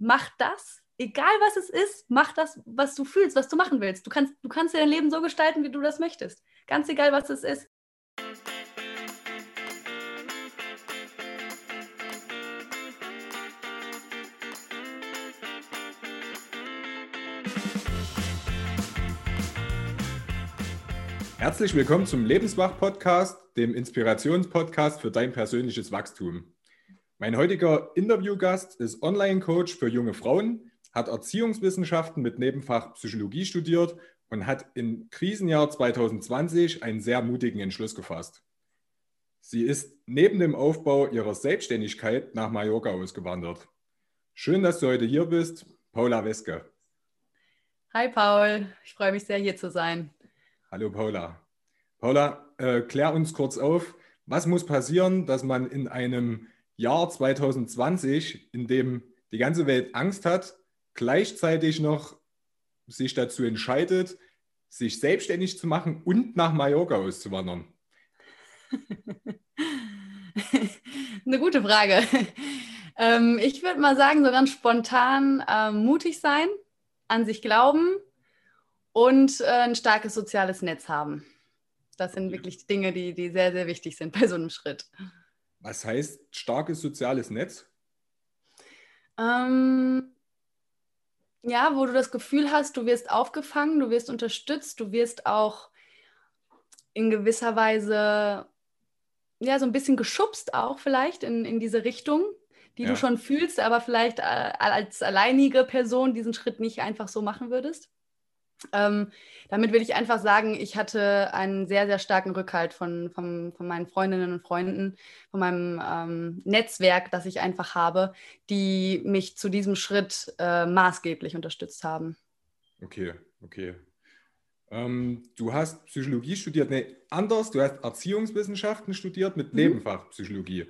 mach das, egal was es ist, mach das, was du fühlst, was du machen willst. Du kannst, du kannst dein Leben so gestalten, wie du das möchtest. Ganz egal, was es ist. Herzlich willkommen zum Lebenswach-Podcast, dem Inspirationspodcast für dein persönliches Wachstum. Mein heutiger Interviewgast ist Online-Coach für junge Frauen, hat Erziehungswissenschaften mit Nebenfach Psychologie studiert und hat im Krisenjahr 2020 einen sehr mutigen Entschluss gefasst. Sie ist neben dem Aufbau ihrer Selbstständigkeit nach Mallorca ausgewandert. Schön, dass du heute hier bist, Paula Weske. Hi Paul, ich freue mich sehr hier zu sein. Hallo Paula. Paula, äh, klär uns kurz auf, was muss passieren, dass man in einem Jahr 2020, in dem die ganze Welt Angst hat, gleichzeitig noch sich dazu entscheidet, sich selbstständig zu machen und nach Mallorca auszuwandern? Eine gute Frage. Ähm, ich würde mal sagen, so ganz spontan äh, mutig sein, an sich glauben und äh, ein starkes soziales Netz haben. Das sind wirklich Dinge, die, die sehr, sehr wichtig sind bei so einem Schritt. Was heißt starkes soziales Netz? Ähm, ja, wo du das Gefühl hast, du wirst aufgefangen, du wirst unterstützt, du wirst auch in gewisser Weise ja so ein bisschen geschubst auch vielleicht in, in diese Richtung, die ja. du schon fühlst, aber vielleicht äh, als alleinige Person diesen Schritt nicht einfach so machen würdest. Ähm, damit will ich einfach sagen, ich hatte einen sehr, sehr starken Rückhalt von, von, von meinen Freundinnen und Freunden, von meinem ähm, Netzwerk, das ich einfach habe, die mich zu diesem Schritt äh, maßgeblich unterstützt haben. Okay, okay. Ähm, du hast Psychologie studiert, nee, anders, du hast Erziehungswissenschaften studiert mit mhm. Nebenfach Psychologie.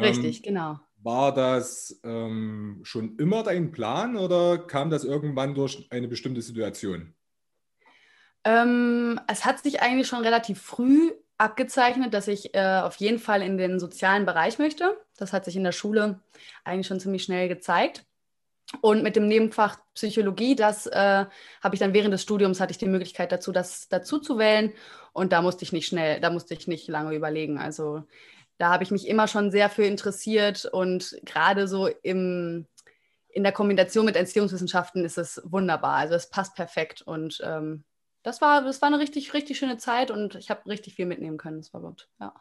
Richtig, ähm, genau. War das ähm, schon immer dein Plan oder kam das irgendwann durch eine bestimmte Situation? Ähm, es hat sich eigentlich schon relativ früh abgezeichnet, dass ich äh, auf jeden Fall in den sozialen Bereich möchte. Das hat sich in der Schule eigentlich schon ziemlich schnell gezeigt. Und mit dem Nebenfach Psychologie, das äh, habe ich dann während des Studiums hatte ich die Möglichkeit dazu, das dazu zu wählen. Und da musste ich nicht schnell, da musste ich nicht lange überlegen. Also da habe ich mich immer schon sehr für interessiert und gerade so im, in der Kombination mit Entziehungswissenschaften ist es wunderbar. Also es passt perfekt und ähm, das war, das war eine richtig, richtig schöne Zeit und ich habe richtig viel mitnehmen können. Das war gut, ja.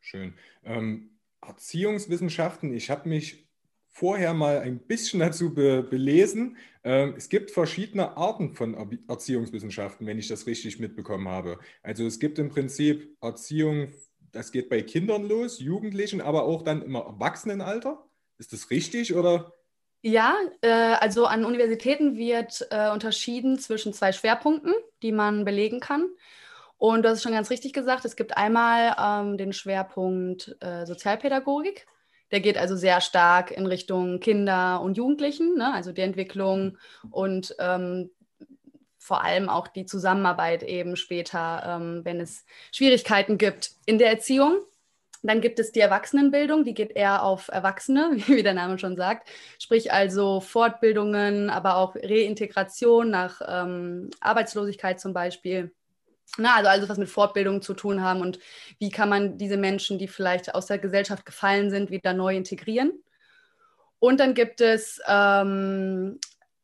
Schön. Ähm, Erziehungswissenschaften, ich habe mich vorher mal ein bisschen dazu be belesen. Ähm, es gibt verschiedene Arten von er Erziehungswissenschaften, wenn ich das richtig mitbekommen habe. Also es gibt im Prinzip Erziehung, das geht bei Kindern los, Jugendlichen, aber auch dann im Erwachsenenalter. Ist das richtig oder? Ja, äh, also an Universitäten wird äh, unterschieden zwischen zwei Schwerpunkten, die man belegen kann. Und du hast schon ganz richtig gesagt, es gibt einmal ähm, den Schwerpunkt äh, Sozialpädagogik. Der geht also sehr stark in Richtung Kinder und Jugendlichen, ne? also die Entwicklung und ähm, vor allem auch die Zusammenarbeit eben später, ähm, wenn es Schwierigkeiten gibt in der Erziehung. Dann gibt es die Erwachsenenbildung, die geht eher auf Erwachsene, wie der Name schon sagt. Sprich also Fortbildungen, aber auch Reintegration nach ähm, Arbeitslosigkeit zum Beispiel. Na, also alles, was mit Fortbildung zu tun haben und wie kann man diese Menschen, die vielleicht aus der Gesellschaft gefallen sind, wieder neu integrieren. Und dann gibt es ähm,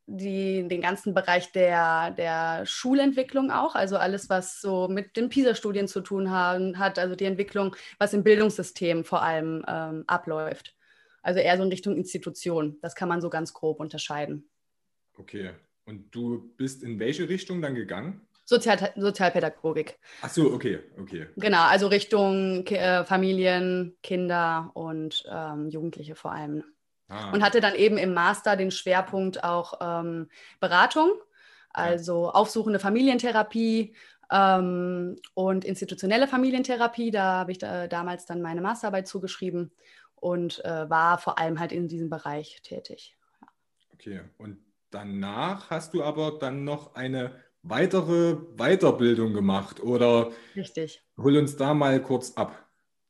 die, den ganzen Bereich der, der Schulentwicklung auch, also alles, was so mit den PISA-Studien zu tun haben, hat, also die Entwicklung, was im Bildungssystem vor allem ähm, abläuft. Also eher so in Richtung Institution. Das kann man so ganz grob unterscheiden. Okay. Und du bist in welche Richtung dann gegangen? Sozial Sozialpädagogik. Ach so, okay, okay. Genau, also Richtung äh, Familien, Kinder und ähm, Jugendliche vor allem. Ah. Und hatte dann eben im Master den Schwerpunkt auch ähm, Beratung, also ja. aufsuchende Familientherapie ähm, und institutionelle Familientherapie. Da habe ich da, damals dann meine Masterarbeit zugeschrieben und äh, war vor allem halt in diesem Bereich tätig. Ja. Okay, und danach hast du aber dann noch eine weitere Weiterbildung gemacht oder? Richtig. Hol uns da mal kurz ab.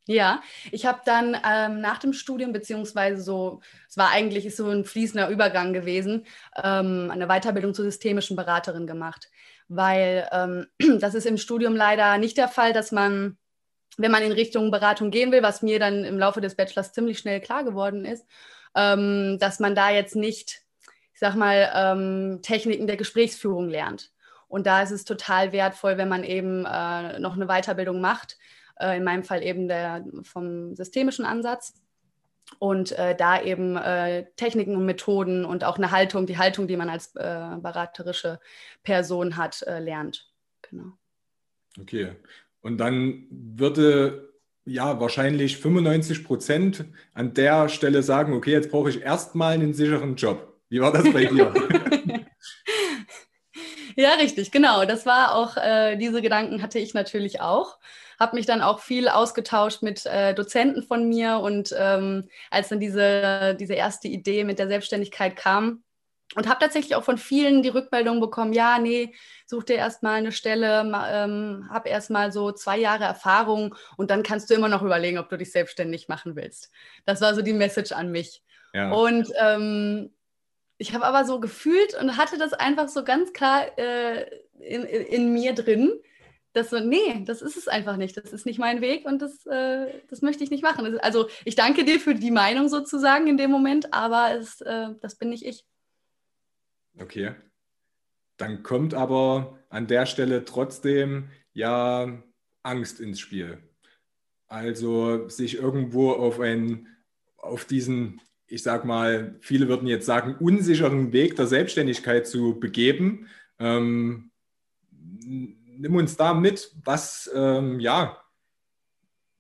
Ja, ich habe dann ähm, nach dem Studium, beziehungsweise so, es war eigentlich so ein fließender Übergang gewesen, ähm, eine Weiterbildung zur systemischen Beraterin gemacht. Weil ähm, das ist im Studium leider nicht der Fall, dass man, wenn man in Richtung Beratung gehen will, was mir dann im Laufe des Bachelors ziemlich schnell klar geworden ist, ähm, dass man da jetzt nicht, ich sag mal, ähm, Techniken der Gesprächsführung lernt. Und da ist es total wertvoll, wenn man eben äh, noch eine Weiterbildung macht in meinem Fall eben der vom systemischen Ansatz. Und äh, da eben äh, Techniken und Methoden und auch eine Haltung, die Haltung, die man als äh, beraterische Person hat, äh, lernt. Genau. Okay. Und dann würde ja wahrscheinlich 95 Prozent an der Stelle sagen, okay, jetzt brauche ich erstmal einen sicheren Job. Wie war das bei dir? ja, richtig, genau. Das war auch, äh, diese Gedanken hatte ich natürlich auch habe mich dann auch viel ausgetauscht mit äh, Dozenten von mir und ähm, als dann diese, diese erste Idee mit der Selbstständigkeit kam, und habe tatsächlich auch von vielen die Rückmeldung bekommen, ja, nee, such dir erstmal eine Stelle, ähm, hab erstmal so zwei Jahre Erfahrung und dann kannst du immer noch überlegen, ob du dich selbstständig machen willst. Das war so die Message an mich. Ja. Und ähm, ich habe aber so gefühlt und hatte das einfach so ganz klar äh, in, in, mir drin, das so, nee, das ist es einfach nicht. Das ist nicht mein Weg und das, äh, das möchte ich nicht machen. Also ich danke dir für die Meinung sozusagen in dem Moment, aber es, äh, das bin nicht ich. Okay. Dann kommt aber an der Stelle trotzdem ja Angst ins Spiel. Also sich irgendwo auf einen, auf diesen, ich sag mal, viele würden jetzt sagen, unsicheren Weg der Selbstständigkeit zu begeben. Ähm, nimm uns da mit, was, ähm, ja,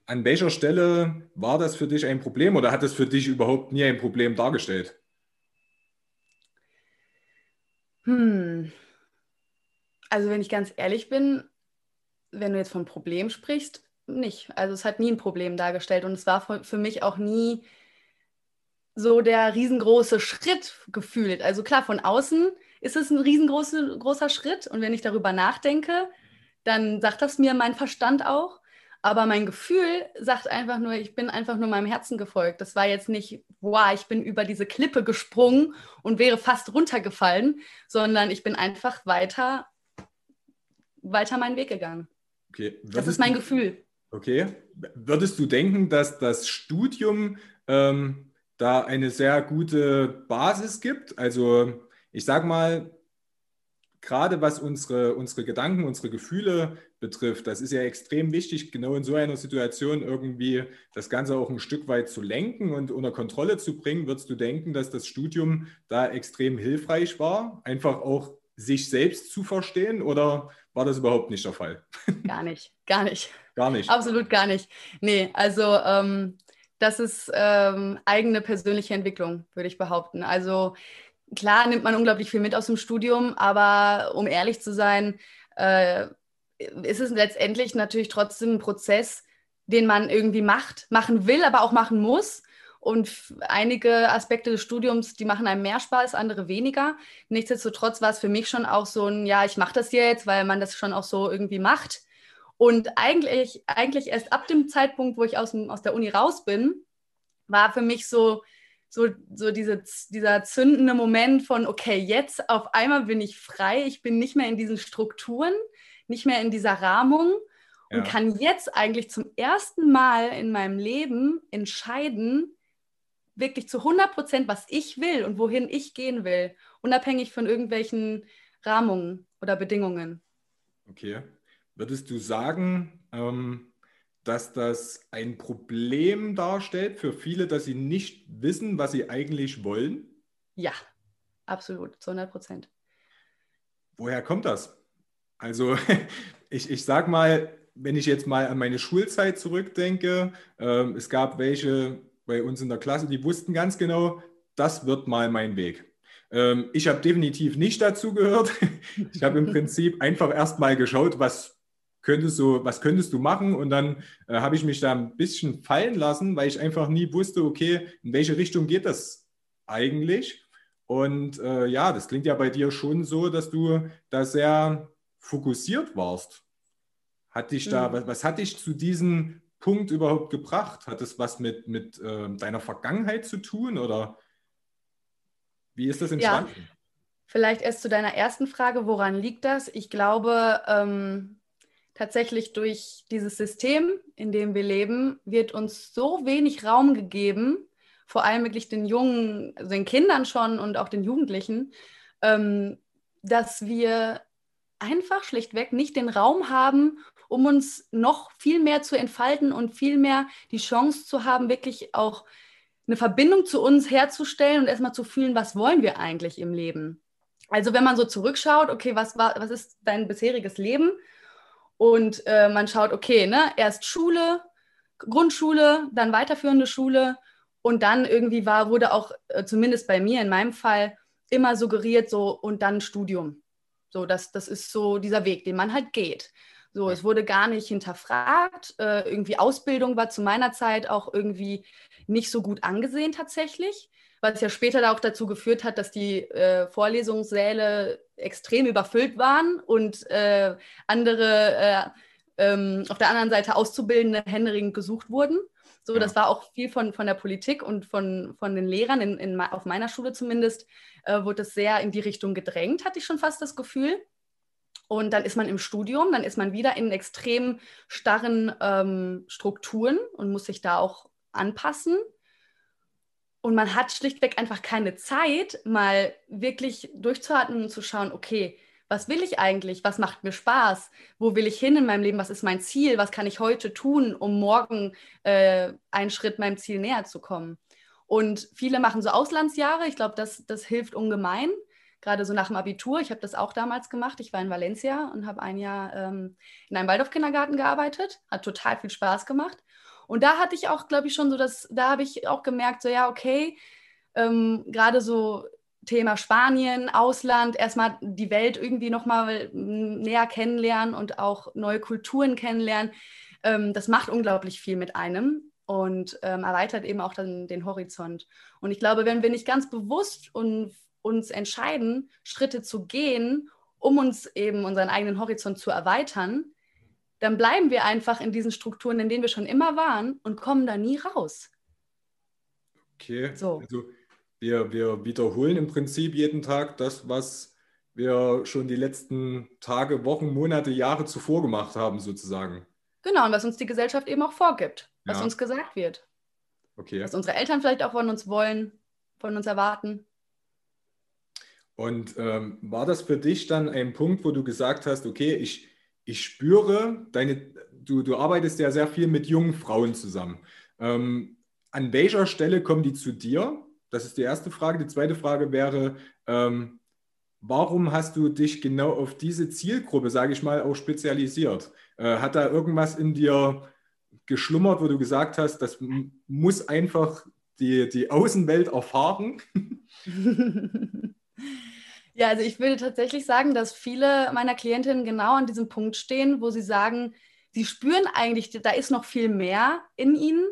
an welcher Stelle war das für dich ein Problem oder hat es für dich überhaupt nie ein Problem dargestellt? Hm. Also wenn ich ganz ehrlich bin, wenn du jetzt von Problem sprichst, nicht. Also es hat nie ein Problem dargestellt und es war für mich auch nie so der riesengroße Schritt gefühlt. Also klar, von außen ist es ein riesengroßer Schritt und wenn ich darüber nachdenke, dann sagt das mir mein Verstand auch. Aber mein Gefühl sagt einfach nur, ich bin einfach nur meinem Herzen gefolgt. Das war jetzt nicht, wow, ich bin über diese Klippe gesprungen und wäre fast runtergefallen, sondern ich bin einfach weiter, weiter meinen Weg gegangen. Okay. das ist mein du, Gefühl. Okay. Würdest du denken, dass das Studium ähm, da eine sehr gute Basis gibt? Also ich sage mal, gerade was unsere, unsere Gedanken, unsere Gefühle betrifft, das ist ja extrem wichtig, genau in so einer Situation irgendwie das Ganze auch ein Stück weit zu lenken und unter Kontrolle zu bringen. Würdest du denken, dass das Studium da extrem hilfreich war, einfach auch sich selbst zu verstehen oder war das überhaupt nicht der Fall? Gar nicht, gar nicht. Gar nicht. Absolut gar nicht. Nee, also ähm, das ist ähm, eigene persönliche Entwicklung, würde ich behaupten. Also klar nimmt man unglaublich viel mit aus dem Studium, aber um ehrlich zu sein, äh, ist es letztendlich natürlich trotzdem ein Prozess, den man irgendwie macht, machen will, aber auch machen muss. Und einige Aspekte des Studiums, die machen einem mehr Spaß, andere weniger. Nichtsdestotrotz war es für mich schon auch so ein, ja, ich mache das jetzt, weil man das schon auch so irgendwie macht. Und eigentlich, eigentlich erst ab dem Zeitpunkt, wo ich aus, aus der Uni raus bin, war für mich so, so, so diese, dieser zündende Moment von, okay, jetzt auf einmal bin ich frei, ich bin nicht mehr in diesen Strukturen, nicht mehr in dieser Rahmung und ja. kann jetzt eigentlich zum ersten Mal in meinem Leben entscheiden, wirklich zu 100 Prozent, was ich will und wohin ich gehen will, unabhängig von irgendwelchen Rahmungen oder Bedingungen. Okay. Würdest du sagen, ähm, dass das ein Problem darstellt für viele, dass sie nicht wissen, was sie eigentlich wollen? Ja, absolut, zu 100 Prozent. Woher kommt das? Also ich, ich sage mal, wenn ich jetzt mal an meine Schulzeit zurückdenke, äh, es gab welche bei uns in der Klasse, die wussten ganz genau, das wird mal mein Weg. Ähm, ich habe definitiv nicht dazu gehört. Ich habe im Prinzip einfach erst mal geschaut, was könntest du, was könntest du machen? Und dann äh, habe ich mich da ein bisschen fallen lassen, weil ich einfach nie wusste, okay, in welche Richtung geht das eigentlich? Und äh, ja, das klingt ja bei dir schon so, dass du da sehr fokussiert warst. Hat dich da, mhm. was, was hat dich zu diesem Punkt überhaupt gebracht? Hat es was mit, mit äh, deiner Vergangenheit zu tun oder wie ist das entstanden? Ja, vielleicht erst zu deiner ersten Frage, woran liegt das? Ich glaube, ähm, tatsächlich durch dieses System, in dem wir leben, wird uns so wenig Raum gegeben, vor allem wirklich den jungen, also den Kindern schon und auch den Jugendlichen, ähm, dass wir einfach schlichtweg nicht den Raum haben, um uns noch viel mehr zu entfalten und viel mehr die Chance zu haben, wirklich auch eine Verbindung zu uns herzustellen und erstmal zu fühlen, was wollen wir eigentlich im Leben. Also wenn man so zurückschaut, okay, was, war, was ist dein bisheriges Leben? Und äh, man schaut, okay, ne, erst Schule, Grundschule, dann weiterführende Schule und dann irgendwie war, wurde auch, äh, zumindest bei mir in meinem Fall, immer suggeriert, so und dann Studium. So, das, das ist so dieser Weg, den man halt geht. So, es wurde gar nicht hinterfragt. Äh, irgendwie Ausbildung war zu meiner Zeit auch irgendwie nicht so gut angesehen tatsächlich, was ja später auch dazu geführt hat, dass die äh, Vorlesungssäle extrem überfüllt waren und äh, andere äh, ähm, auf der anderen Seite Auszubildende händeringend gesucht wurden. So, ja. das war auch viel von, von der Politik und von, von den Lehrern, in, in, auf meiner Schule zumindest, äh, wurde es sehr in die Richtung gedrängt, hatte ich schon fast das Gefühl. Und dann ist man im Studium, dann ist man wieder in extrem starren ähm, Strukturen und muss sich da auch anpassen. Und man hat schlichtweg einfach keine Zeit, mal wirklich durchzuatmen und zu schauen, okay, was will ich eigentlich? Was macht mir Spaß? Wo will ich hin in meinem Leben? Was ist mein Ziel? Was kann ich heute tun, um morgen äh, einen Schritt meinem Ziel näher zu kommen? Und viele machen so Auslandsjahre. Ich glaube, das, das hilft ungemein. Gerade so nach dem Abitur. Ich habe das auch damals gemacht. Ich war in Valencia und habe ein Jahr ähm, in einem Waldorf-Kindergarten gearbeitet. Hat total viel Spaß gemacht. Und da hatte ich auch, glaube ich, schon so, dass da habe ich auch gemerkt, so ja, okay, ähm, gerade so Thema Spanien, Ausland, erstmal die Welt irgendwie nochmal näher kennenlernen und auch neue Kulturen kennenlernen. Ähm, das macht unglaublich viel mit einem und ähm, erweitert eben auch dann den Horizont. Und ich glaube, wenn wir nicht ganz bewusst und, uns entscheiden, Schritte zu gehen, um uns eben unseren eigenen Horizont zu erweitern, dann bleiben wir einfach in diesen Strukturen, in denen wir schon immer waren und kommen da nie raus. Okay. So. Also wir, wir wiederholen im Prinzip jeden Tag das, was wir schon die letzten Tage, Wochen, Monate, Jahre zuvor gemacht haben, sozusagen. Genau, und was uns die Gesellschaft eben auch vorgibt, was ja. uns gesagt wird. Okay. Was unsere Eltern vielleicht auch von uns wollen, von uns erwarten. Und ähm, war das für dich dann ein Punkt, wo du gesagt hast, okay, ich, ich spüre, deine, du, du arbeitest ja sehr viel mit jungen Frauen zusammen. Ähm, an welcher Stelle kommen die zu dir? Das ist die erste Frage. Die zweite Frage wäre, ähm, warum hast du dich genau auf diese Zielgruppe, sage ich mal, auch spezialisiert? Äh, hat da irgendwas in dir geschlummert, wo du gesagt hast, das muss einfach die, die Außenwelt erfahren? Ja, also ich würde tatsächlich sagen, dass viele meiner Klientinnen genau an diesem Punkt stehen, wo sie sagen, sie spüren eigentlich, da ist noch viel mehr in ihnen,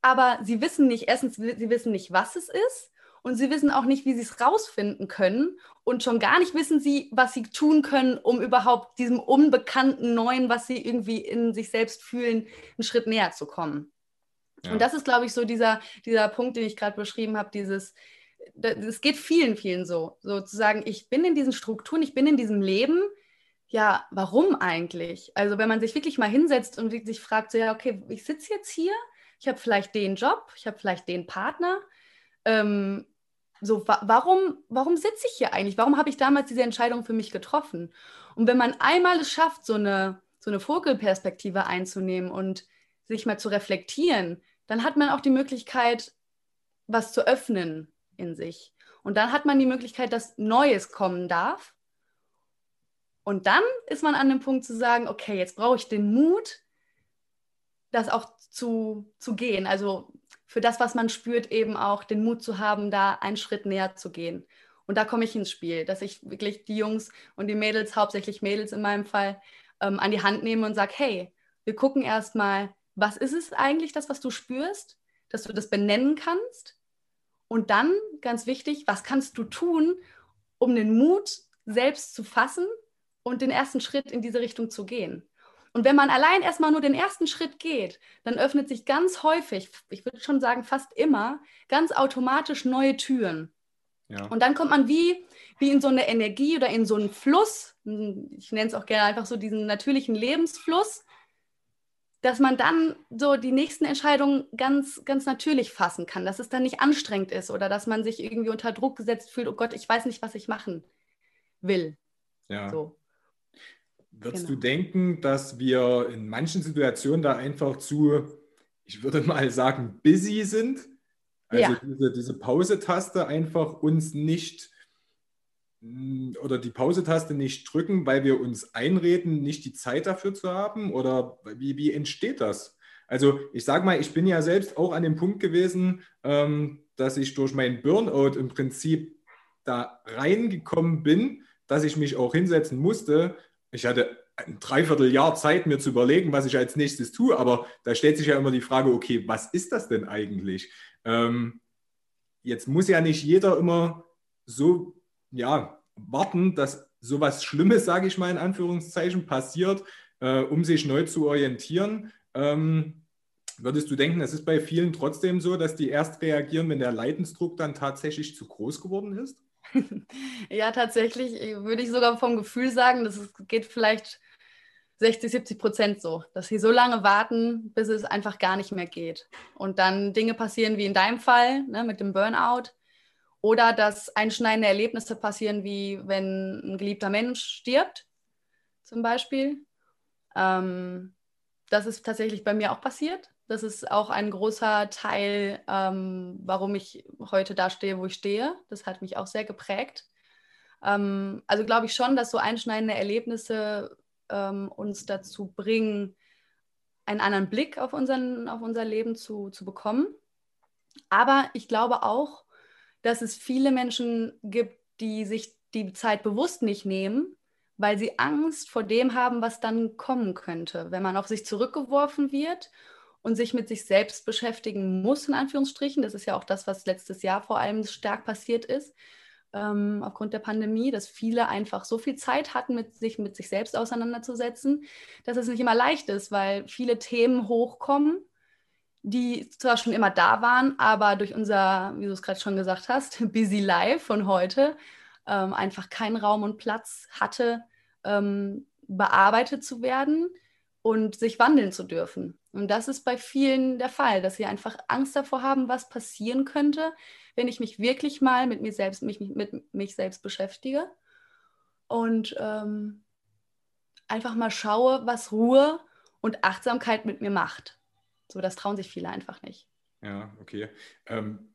aber sie wissen nicht, erstens, sie wissen nicht, was es ist und sie wissen auch nicht, wie sie es rausfinden können und schon gar nicht wissen sie, was sie tun können, um überhaupt diesem unbekannten Neuen, was sie irgendwie in sich selbst fühlen, einen Schritt näher zu kommen. Ja. Und das ist, glaube ich, so dieser, dieser Punkt, den ich gerade beschrieben habe, dieses, es geht vielen, vielen so, sozusagen, ich bin in diesen Strukturen, ich bin in diesem Leben, ja, warum eigentlich? Also wenn man sich wirklich mal hinsetzt und sich fragt, so ja, okay, ich sitze jetzt hier, ich habe vielleicht den Job, ich habe vielleicht den Partner. Ähm, so, wa warum, warum sitze ich hier eigentlich? Warum habe ich damals diese Entscheidung für mich getroffen? Und wenn man einmal es schafft, so eine, so eine Vogelperspektive einzunehmen und sich mal zu reflektieren, dann hat man auch die Möglichkeit, was zu öffnen in sich. Und dann hat man die Möglichkeit, dass Neues kommen darf. Und dann ist man an dem Punkt zu sagen, okay, jetzt brauche ich den Mut, das auch zu, zu gehen. Also für das, was man spürt, eben auch den Mut zu haben, da einen Schritt näher zu gehen. Und da komme ich ins Spiel, dass ich wirklich die Jungs und die Mädels, hauptsächlich Mädels in meinem Fall, ähm, an die Hand nehme und sage, hey, wir gucken erstmal, was ist es eigentlich, das, was du spürst, dass du das benennen kannst. Und dann, ganz wichtig, was kannst du tun, um den Mut selbst zu fassen und den ersten Schritt in diese Richtung zu gehen. Und wenn man allein erstmal nur den ersten Schritt geht, dann öffnet sich ganz häufig, ich würde schon sagen fast immer, ganz automatisch neue Türen. Ja. Und dann kommt man wie, wie in so eine Energie oder in so einen Fluss, ich nenne es auch gerne einfach so diesen natürlichen Lebensfluss, dass man dann so die nächsten Entscheidungen ganz, ganz natürlich fassen kann, dass es dann nicht anstrengend ist oder dass man sich irgendwie unter Druck gesetzt fühlt, oh Gott, ich weiß nicht, was ich machen will. Ja. So. Würdest genau. du denken, dass wir in manchen Situationen da einfach zu, ich würde mal sagen, busy sind? Also ja. diese, diese Pause-Taste einfach uns nicht oder die Pause-Taste nicht drücken, weil wir uns einreden, nicht die Zeit dafür zu haben? Oder wie, wie entsteht das? Also ich sage mal, ich bin ja selbst auch an dem Punkt gewesen, ähm, dass ich durch meinen Burnout im Prinzip da reingekommen bin, dass ich mich auch hinsetzen musste. Ich hatte ein Dreivierteljahr Zeit, mir zu überlegen, was ich als nächstes tue, aber da stellt sich ja immer die Frage, okay, was ist das denn eigentlich? Ähm, jetzt muss ja nicht jeder immer so ja, warten, dass sowas Schlimmes, sage ich mal in Anführungszeichen, passiert, äh, um sich neu zu orientieren. Ähm, würdest du denken, es ist bei vielen trotzdem so, dass die erst reagieren, wenn der Leidensdruck dann tatsächlich zu groß geworden ist? ja, tatsächlich würde ich sogar vom Gefühl sagen, dass es geht vielleicht 60, 70 Prozent so, dass sie so lange warten, bis es einfach gar nicht mehr geht. Und dann Dinge passieren wie in deinem Fall ne, mit dem Burnout oder dass einschneidende Erlebnisse passieren, wie wenn ein geliebter Mensch stirbt, zum Beispiel. Ähm, das ist tatsächlich bei mir auch passiert. Das ist auch ein großer Teil, ähm, warum ich heute da stehe, wo ich stehe. Das hat mich auch sehr geprägt. Ähm, also glaube ich schon, dass so einschneidende Erlebnisse ähm, uns dazu bringen, einen anderen Blick auf, unseren, auf unser Leben zu, zu bekommen. Aber ich glaube auch, dass es viele Menschen gibt, die sich die Zeit bewusst nicht nehmen, weil sie Angst vor dem haben, was dann kommen könnte, wenn man auf sich zurückgeworfen wird und sich mit sich selbst beschäftigen muss, in Anführungsstrichen. Das ist ja auch das, was letztes Jahr vor allem stark passiert ist, ähm, aufgrund der Pandemie, dass viele einfach so viel Zeit hatten, mit sich mit sich selbst auseinanderzusetzen, dass es nicht immer leicht ist, weil viele Themen hochkommen, die zwar schon immer da waren, aber durch unser, wie du es gerade schon gesagt hast, Busy Life von heute ähm, einfach keinen Raum und Platz hatte, ähm, bearbeitet zu werden und sich wandeln zu dürfen. Und das ist bei vielen der Fall, dass sie einfach Angst davor haben, was passieren könnte, wenn ich mich wirklich mal mit mir selbst, mich, mit mich selbst beschäftige und ähm, einfach mal schaue, was Ruhe und Achtsamkeit mit mir macht. So, das trauen sich viele einfach nicht. Ja, okay. Ähm,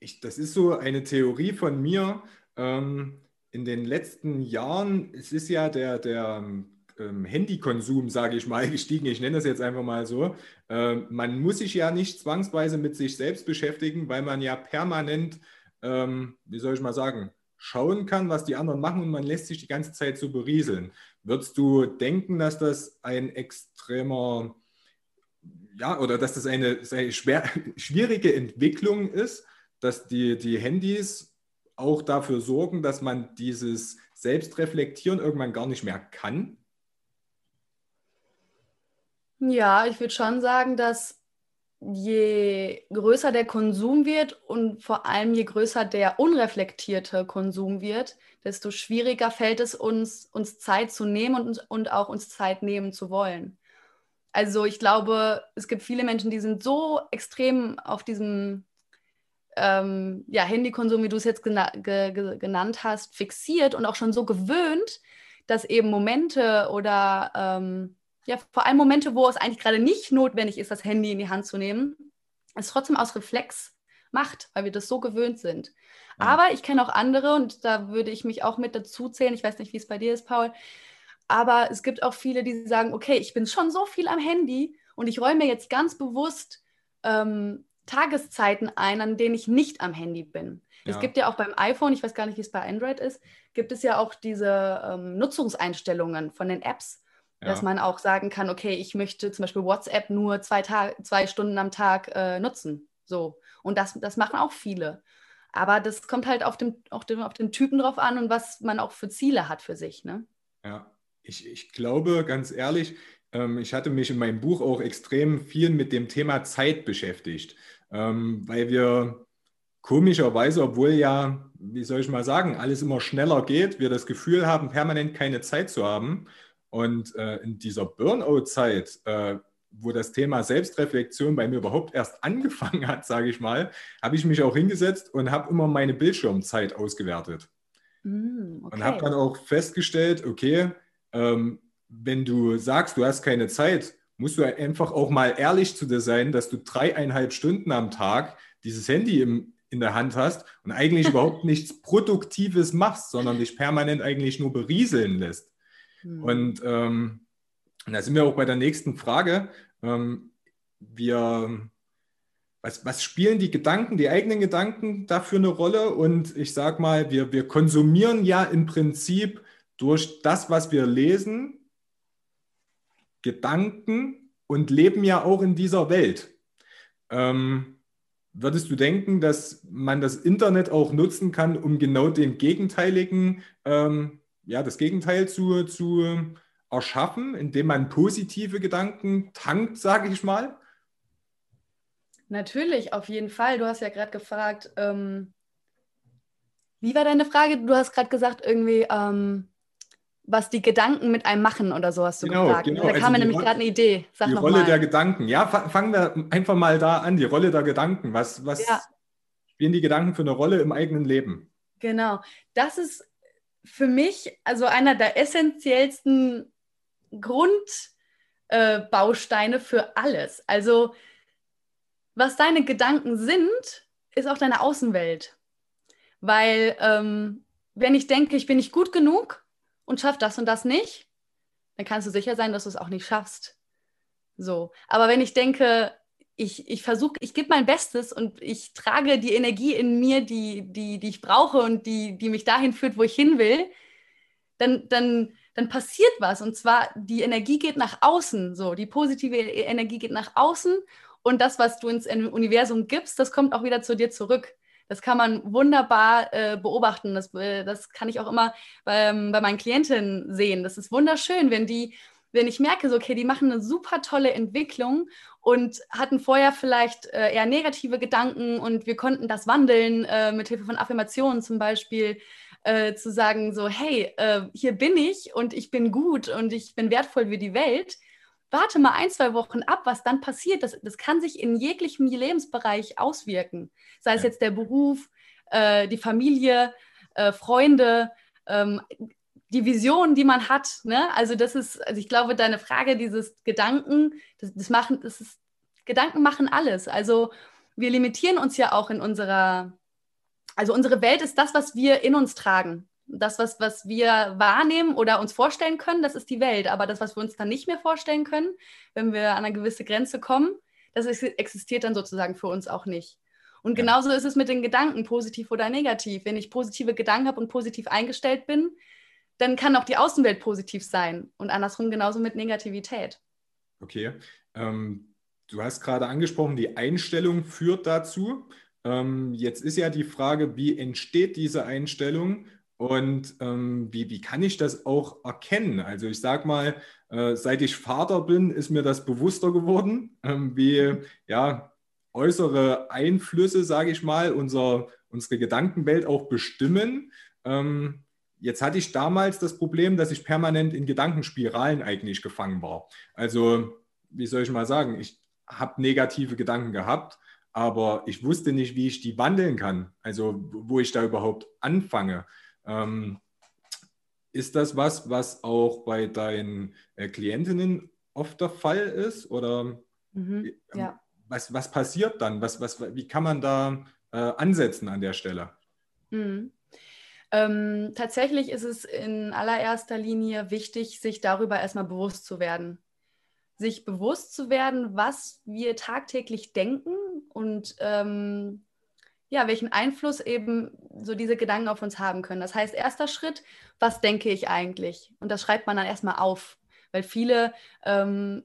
ich, das ist so eine Theorie von mir. Ähm, in den letzten Jahren, es ist ja der, der ähm, Handykonsum, sage ich mal, gestiegen. Ich nenne das jetzt einfach mal so. Ähm, man muss sich ja nicht zwangsweise mit sich selbst beschäftigen, weil man ja permanent, ähm, wie soll ich mal sagen, schauen kann, was die anderen machen und man lässt sich die ganze Zeit so berieseln. Würdest du denken, dass das ein extremer, ja, oder dass das eine, eine schwer, schwierige Entwicklung ist, dass die, die Handys auch dafür sorgen, dass man dieses Selbstreflektieren irgendwann gar nicht mehr kann? Ja, ich würde schon sagen, dass je größer der Konsum wird und vor allem je größer der unreflektierte Konsum wird, desto schwieriger fällt es uns, uns Zeit zu nehmen und, und auch uns Zeit nehmen zu wollen. Also ich glaube, es gibt viele Menschen, die sind so extrem auf diesem ähm, ja, Handykonsum, wie du es jetzt gena ge ge genannt hast, fixiert und auch schon so gewöhnt, dass eben Momente oder ähm, ja, vor allem Momente, wo es eigentlich gerade nicht notwendig ist, das Handy in die Hand zu nehmen, es trotzdem aus Reflex macht, weil wir das so gewöhnt sind. Ja. Aber ich kenne auch andere und da würde ich mich auch mit dazu zählen. Ich weiß nicht, wie es bei dir ist, Paul. Aber es gibt auch viele, die sagen, okay, ich bin schon so viel am Handy und ich räume mir jetzt ganz bewusst ähm, Tageszeiten ein, an denen ich nicht am Handy bin. Ja. Es gibt ja auch beim iPhone, ich weiß gar nicht, wie es bei Android ist, gibt es ja auch diese ähm, Nutzungseinstellungen von den Apps. Ja. Dass man auch sagen kann, okay, ich möchte zum Beispiel WhatsApp nur zwei, Tag, zwei Stunden am Tag äh, nutzen. So. Und das, das machen auch viele. Aber das kommt halt auf, dem, auf, dem, auf den Typen drauf an und was man auch für Ziele hat für sich. Ne? Ja, ich, ich glaube ganz ehrlich, ähm, ich hatte mich in meinem Buch auch extrem viel mit dem Thema Zeit beschäftigt, ähm, weil wir komischerweise, obwohl ja, wie soll ich mal sagen, alles immer schneller geht, wir das Gefühl haben, permanent keine Zeit zu haben. Und äh, in dieser Burnout-Zeit, äh, wo das Thema Selbstreflexion bei mir überhaupt erst angefangen hat, sage ich mal, habe ich mich auch hingesetzt und habe immer meine Bildschirmzeit ausgewertet. Mm, okay. Und habe dann auch festgestellt, okay, ähm, wenn du sagst, du hast keine Zeit, musst du einfach auch mal ehrlich zu dir sein, dass du dreieinhalb Stunden am Tag dieses Handy im, in der Hand hast und eigentlich überhaupt nichts Produktives machst, sondern dich permanent eigentlich nur berieseln lässt. Hm. Und ähm, da sind wir auch bei der nächsten Frage. Ähm, wir, was, was, spielen die Gedanken, die eigenen Gedanken dafür eine Rolle? Und ich sage mal, wir, wir konsumieren ja im Prinzip durch das, was wir lesen, Gedanken und leben ja auch in dieser Welt. Ähm, würdest du denken, dass man das Internet auch nutzen kann, um genau den gegenteiligen, ähm, ja, das Gegenteil zu, zu erschaffen, indem man positive Gedanken tankt, sage ich mal? Natürlich, auf jeden Fall. Du hast ja gerade gefragt, ähm, wie war deine Frage? Du hast gerade gesagt, irgendwie, ähm, was die Gedanken mit einem machen oder so hast du genau, gefragt. Genau. Da kam also mir nämlich gerade eine Idee. Sag die Rolle mal. der Gedanken. Ja, fangen wir einfach mal da an. Die Rolle der Gedanken. Was, was ja. spielen die Gedanken für eine Rolle im eigenen Leben? Genau. Das ist für mich also einer der essentiellsten Grundbausteine äh, für alles. Also was deine Gedanken sind, ist auch deine Außenwelt. Weil ähm, wenn ich denke, ich bin nicht gut genug, und schaff das und das nicht, dann kannst du sicher sein, dass du es auch nicht schaffst. So. Aber wenn ich denke, ich, ich versuche, ich gebe mein Bestes und ich trage die Energie in mir, die, die, die ich brauche und die, die mich dahin führt, wo ich hin will, dann, dann, dann passiert was. Und zwar, die Energie geht nach außen. So, die positive Energie geht nach außen und das, was du ins Universum gibst, das kommt auch wieder zu dir zurück. Das kann man wunderbar äh, beobachten. Das, äh, das kann ich auch immer bei, bei meinen Klientinnen sehen. Das ist wunderschön, wenn die, wenn ich merke, so, okay, die machen eine super tolle Entwicklung und hatten vorher vielleicht äh, eher negative Gedanken und wir konnten das wandeln, äh, mit Hilfe von Affirmationen zum Beispiel. Äh, zu sagen, so, hey, äh, hier bin ich und ich bin gut und ich bin wertvoll für die Welt warte mal ein, zwei Wochen ab, was dann passiert. Das, das kann sich in jeglichem Lebensbereich auswirken. Sei es ja. jetzt der Beruf, äh, die Familie, äh, Freunde, ähm, die Vision, die man hat. Ne? Also das ist, also ich glaube, deine Frage, dieses Gedanken, das, das machen, das ist, Gedanken machen alles. Also wir limitieren uns ja auch in unserer, also unsere Welt ist das, was wir in uns tragen das, was, was wir wahrnehmen oder uns vorstellen können, das ist die Welt. Aber das, was wir uns dann nicht mehr vorstellen können, wenn wir an eine gewisse Grenze kommen, das existiert dann sozusagen für uns auch nicht. Und ja. genauso ist es mit den Gedanken, positiv oder negativ. Wenn ich positive Gedanken habe und positiv eingestellt bin, dann kann auch die Außenwelt positiv sein. Und andersrum genauso mit Negativität. Okay. Ähm, du hast gerade angesprochen, die Einstellung führt dazu. Ähm, jetzt ist ja die Frage, wie entsteht diese Einstellung und ähm, wie, wie kann ich das auch erkennen? Also ich sage mal, äh, seit ich Vater bin, ist mir das bewusster geworden, ähm, wie ja, äußere Einflüsse, sage ich mal, unser, unsere Gedankenwelt auch bestimmen. Ähm, jetzt hatte ich damals das Problem, dass ich permanent in Gedankenspiralen eigentlich gefangen war. Also, wie soll ich mal sagen, ich habe negative Gedanken gehabt, aber ich wusste nicht, wie ich die wandeln kann, also wo ich da überhaupt anfange. Ähm, ist das was, was auch bei deinen äh, Klientinnen oft der Fall ist? Oder mhm, ähm, ja. was, was passiert dann? Was, was, wie kann man da äh, ansetzen an der Stelle? Mhm. Ähm, tatsächlich ist es in allererster Linie wichtig, sich darüber erstmal bewusst zu werden. Sich bewusst zu werden, was wir tagtäglich denken und ähm, ja, welchen Einfluss eben so diese Gedanken auf uns haben können. Das heißt, erster Schritt, was denke ich eigentlich? Und das schreibt man dann erstmal auf, weil viele ähm,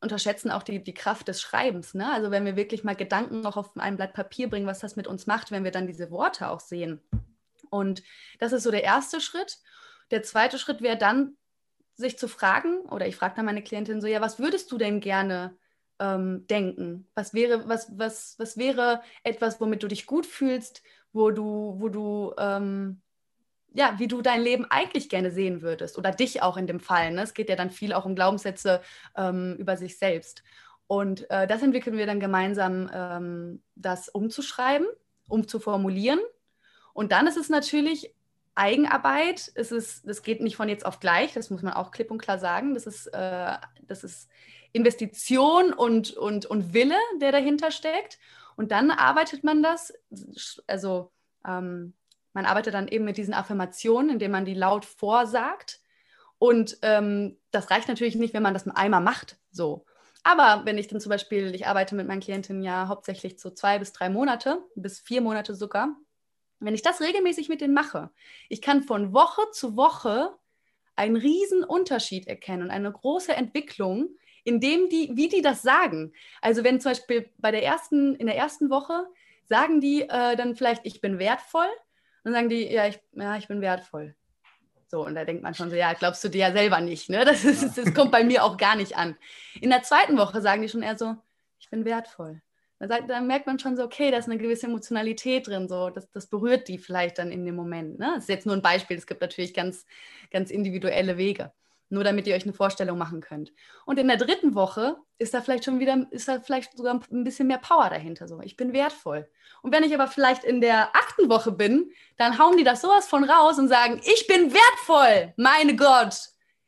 unterschätzen auch die, die Kraft des Schreibens. Ne? Also wenn wir wirklich mal Gedanken noch auf ein Blatt Papier bringen, was das mit uns macht, wenn wir dann diese Worte auch sehen. Und das ist so der erste Schritt. Der zweite Schritt wäre dann sich zu fragen, oder ich frage dann meine Klientin so, ja, was würdest du denn gerne ähm, denken? Was wäre, was, was, was wäre etwas, womit du dich gut fühlst, wo du, wo du, ähm, ja, wie du dein Leben eigentlich gerne sehen würdest oder dich auch in dem Fall. Ne? Es geht ja dann viel auch um Glaubenssätze ähm, über sich selbst. Und äh, das entwickeln wir dann gemeinsam, ähm, das umzuschreiben, umzuformulieren. Und dann ist es natürlich Eigenarbeit. Es ist, das geht nicht von jetzt auf gleich, das muss man auch klipp und klar sagen. Das ist, äh, das ist Investition und, und, und Wille, der dahinter steckt. Und dann arbeitet man das, also ähm, man arbeitet dann eben mit diesen Affirmationen, indem man die laut vorsagt. Und ähm, das reicht natürlich nicht, wenn man das einmal macht, so. Aber wenn ich dann zum Beispiel, ich arbeite mit meinen Klientinnen ja hauptsächlich so zwei bis drei Monate, bis vier Monate sogar. Wenn ich das regelmäßig mit denen mache, ich kann von Woche zu Woche einen riesen Unterschied erkennen und eine große Entwicklung, indem die, wie die das sagen. Also wenn zum Beispiel bei der ersten, in der ersten Woche sagen die äh, dann vielleicht, ich bin wertvoll, dann sagen die, ja, ich, ja, ich bin wertvoll. So, und da denkt man schon so, ja, glaubst du dir ja selber nicht, ne? Das, ist, das kommt bei mir auch gar nicht an. In der zweiten Woche sagen die schon eher so, ich bin wertvoll. Dann, sagt, dann merkt man schon so, okay, da ist eine gewisse Emotionalität drin, so, das, das berührt die vielleicht dann in dem Moment. Ne? Das ist jetzt nur ein Beispiel, es gibt natürlich ganz, ganz individuelle Wege. Nur damit ihr euch eine Vorstellung machen könnt. Und in der dritten Woche ist da vielleicht schon wieder, ist da vielleicht sogar ein bisschen mehr Power dahinter. So, ich bin wertvoll. Und wenn ich aber vielleicht in der achten Woche bin, dann hauen die das sowas von raus und sagen, ich bin wertvoll, meine Gott.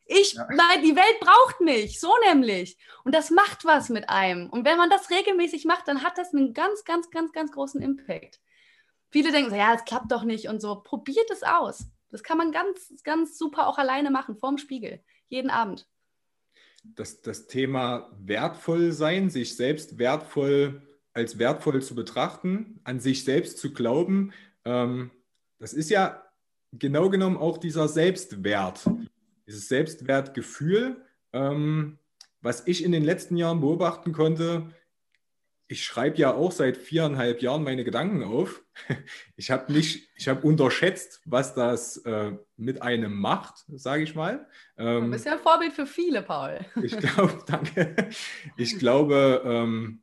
Ich, ja. nein, die Welt braucht mich, so nämlich. Und das macht was mit einem. Und wenn man das regelmäßig macht, dann hat das einen ganz, ganz, ganz, ganz großen Impact. Viele denken so, ja, es klappt doch nicht und so. Probiert es aus. Das kann man ganz, ganz super auch alleine machen, vorm Spiegel, jeden Abend. Das, das Thema wertvoll sein, sich selbst wertvoll als wertvoll zu betrachten, an sich selbst zu glauben, ähm, das ist ja genau genommen auch dieser Selbstwert, dieses Selbstwertgefühl, ähm, was ich in den letzten Jahren beobachten konnte, ich schreibe ja auch seit viereinhalb Jahren meine Gedanken auf. Ich habe nicht, ich habe unterschätzt, was das äh, mit einem macht, sage ich mal. Ähm, du bist ja ein Vorbild für viele, Paul. Ich glaube, danke. Ich glaube, ähm,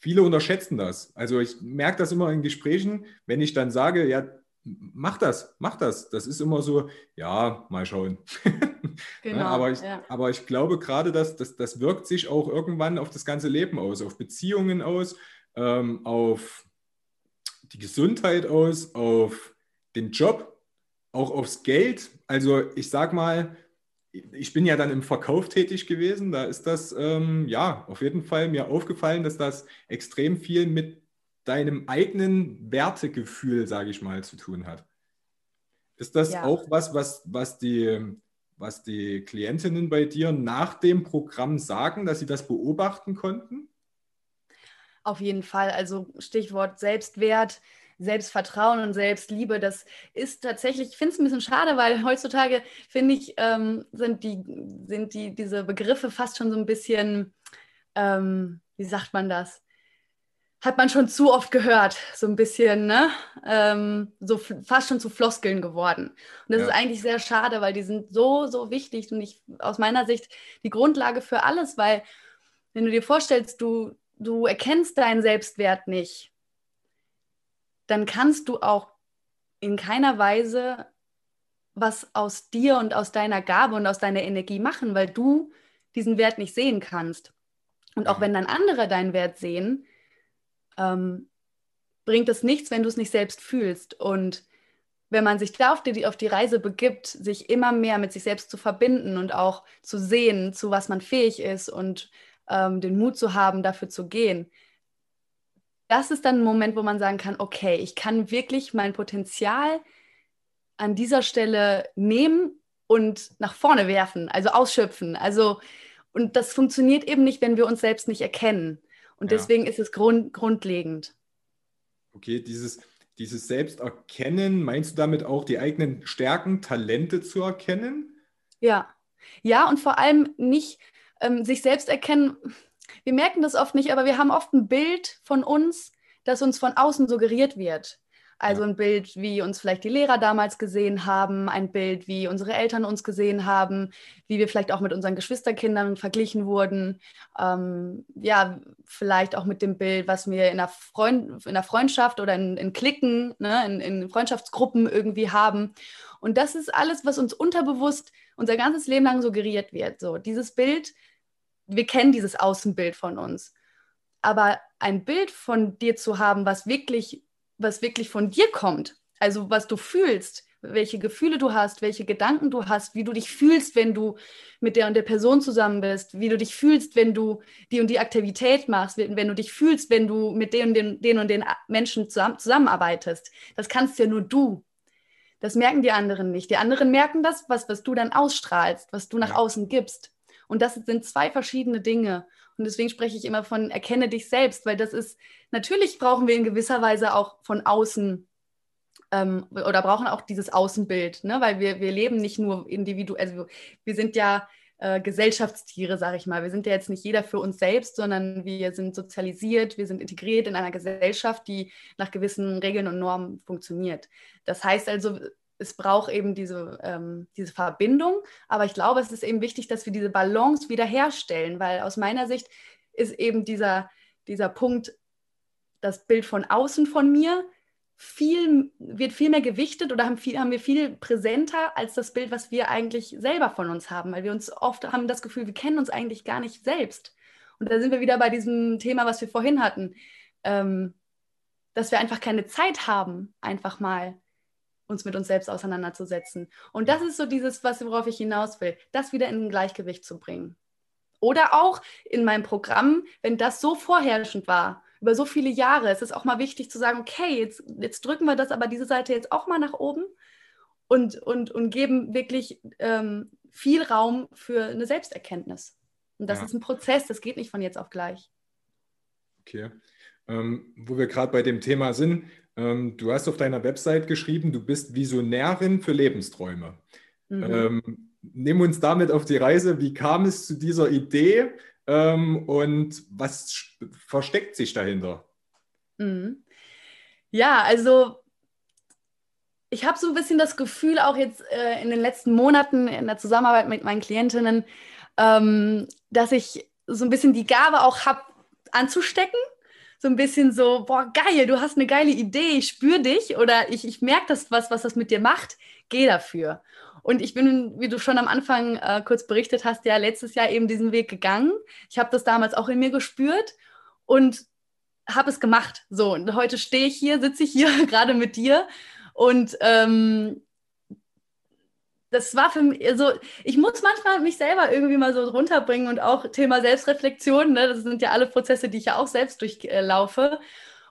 viele unterschätzen das. Also ich merke das immer in Gesprächen, wenn ich dann sage, ja, mach das, mach das. Das ist immer so, ja, mal schauen. Genau, aber, ich, ja. aber ich glaube gerade, dass das, das wirkt sich auch irgendwann auf das ganze Leben aus, auf Beziehungen aus, ähm, auf die Gesundheit aus, auf den Job, auch aufs Geld. Also ich sag mal, ich bin ja dann im Verkauf tätig gewesen. Da ist das ähm, ja auf jeden Fall mir aufgefallen, dass das extrem viel mit deinem eigenen Wertegefühl, sage ich mal, zu tun hat. Ist das ja. auch was, was, was, die, was die Klientinnen bei dir nach dem Programm sagen, dass sie das beobachten konnten? Auf jeden Fall. Also Stichwort Selbstwert, Selbstvertrauen und Selbstliebe, das ist tatsächlich, ich finde es ein bisschen schade, weil heutzutage, finde ich, ähm, sind, die, sind die, diese Begriffe fast schon so ein bisschen, ähm, wie sagt man das? Hat man schon zu oft gehört, so ein bisschen, ne? Ähm, so fast schon zu Floskeln geworden. Und das ja. ist eigentlich sehr schade, weil die sind so, so wichtig und ich aus meiner Sicht die Grundlage für alles, weil wenn du dir vorstellst, du, du erkennst deinen Selbstwert nicht, dann kannst du auch in keiner Weise was aus dir und aus deiner Gabe und aus deiner Energie machen, weil du diesen Wert nicht sehen kannst. Und auch wenn dann andere deinen Wert sehen, ähm, bringt es nichts, wenn du es nicht selbst fühlst. Und wenn man sich da auf die, auf die Reise begibt, sich immer mehr mit sich selbst zu verbinden und auch zu sehen, zu was man fähig ist und ähm, den Mut zu haben, dafür zu gehen, das ist dann ein Moment, wo man sagen kann, okay, ich kann wirklich mein Potenzial an dieser Stelle nehmen und nach vorne werfen, also ausschöpfen. Also, und das funktioniert eben nicht, wenn wir uns selbst nicht erkennen. Und ja. deswegen ist es grund, grundlegend. Okay, dieses, dieses Selbsterkennen, meinst du damit auch die eigenen Stärken, Talente zu erkennen? Ja, ja, und vor allem nicht ähm, sich selbst erkennen. Wir merken das oft nicht, aber wir haben oft ein Bild von uns, das uns von außen suggeriert wird. Also ein Bild, wie uns vielleicht die Lehrer damals gesehen haben, ein Bild, wie unsere Eltern uns gesehen haben, wie wir vielleicht auch mit unseren Geschwisterkindern verglichen wurden. Ähm, ja, vielleicht auch mit dem Bild, was wir in der, Freund in der Freundschaft oder in, in Klicken, ne, in, in Freundschaftsgruppen irgendwie haben. Und das ist alles, was uns unterbewusst unser ganzes Leben lang suggeriert wird. So, dieses Bild, wir kennen dieses Außenbild von uns. Aber ein Bild von dir zu haben, was wirklich was wirklich von dir kommt, also was du fühlst, welche Gefühle du hast, welche Gedanken du hast, wie du dich fühlst, wenn du mit der und der Person zusammen bist, wie du dich fühlst, wenn du die und die Aktivität machst, wenn du dich fühlst, wenn du mit den und den, den, und den Menschen zusammen, zusammenarbeitest. Das kannst ja nur du. Das merken die anderen nicht. Die anderen merken das, was, was du dann ausstrahlst, was du nach außen gibst. Und das sind zwei verschiedene Dinge. Und deswegen spreche ich immer von erkenne dich selbst, weil das ist, natürlich brauchen wir in gewisser Weise auch von außen ähm, oder brauchen auch dieses Außenbild, ne? weil wir, wir leben nicht nur individuell, also wir sind ja äh, Gesellschaftstiere, sage ich mal. Wir sind ja jetzt nicht jeder für uns selbst, sondern wir sind sozialisiert, wir sind integriert in einer Gesellschaft, die nach gewissen Regeln und Normen funktioniert. Das heißt also, es braucht eben diese, ähm, diese Verbindung. Aber ich glaube, es ist eben wichtig, dass wir diese Balance wiederherstellen, weil aus meiner Sicht ist eben dieser, dieser Punkt, das Bild von außen von mir, viel, wird viel mehr gewichtet oder haben, viel, haben wir viel präsenter als das Bild, was wir eigentlich selber von uns haben, weil wir uns oft haben das Gefühl, wir kennen uns eigentlich gar nicht selbst. Und da sind wir wieder bei diesem Thema, was wir vorhin hatten, ähm, dass wir einfach keine Zeit haben, einfach mal uns mit uns selbst auseinanderzusetzen. Und das ist so dieses, was, worauf ich hinaus will, das wieder in ein Gleichgewicht zu bringen. Oder auch in meinem Programm, wenn das so vorherrschend war, über so viele Jahre, ist es auch mal wichtig zu sagen, okay, jetzt, jetzt drücken wir das aber diese Seite jetzt auch mal nach oben und, und, und geben wirklich ähm, viel Raum für eine Selbsterkenntnis. Und das ja. ist ein Prozess, das geht nicht von jetzt auf gleich. Okay. Ähm, wo wir gerade bei dem Thema sind, ähm, du hast auf deiner Website geschrieben, du bist Visionärin für Lebensträume. Mhm. Ähm, nimm uns damit auf die Reise. Wie kam es zu dieser Idee ähm, und was versteckt sich dahinter? Mhm. Ja, also ich habe so ein bisschen das Gefühl, auch jetzt äh, in den letzten Monaten in der Zusammenarbeit mit meinen Klientinnen, ähm, dass ich so ein bisschen die Gabe auch habe, anzustecken so ein bisschen so, boah, geil, du hast eine geile Idee, ich spüre dich oder ich, ich merke das, was, was das mit dir macht, geh dafür. Und ich bin, wie du schon am Anfang äh, kurz berichtet hast, ja letztes Jahr eben diesen Weg gegangen. Ich habe das damals auch in mir gespürt und habe es gemacht. So, und heute stehe ich hier, sitze ich hier gerade mit dir und ähm, das war für mich, also ich muss manchmal mich selber irgendwie mal so runterbringen und auch Thema Selbstreflexion, ne? das sind ja alle Prozesse, die ich ja auch selbst durchlaufe.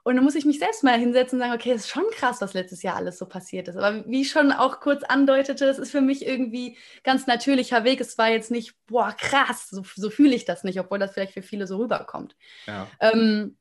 Und dann muss ich mich selbst mal hinsetzen und sagen, okay, es ist schon krass, was letztes Jahr alles so passiert ist. Aber wie ich schon auch kurz andeutete, es ist für mich irgendwie ganz natürlicher Weg. Es war jetzt nicht, boah, krass, so, so fühle ich das nicht, obwohl das vielleicht für viele so rüberkommt. Ja. Ähm,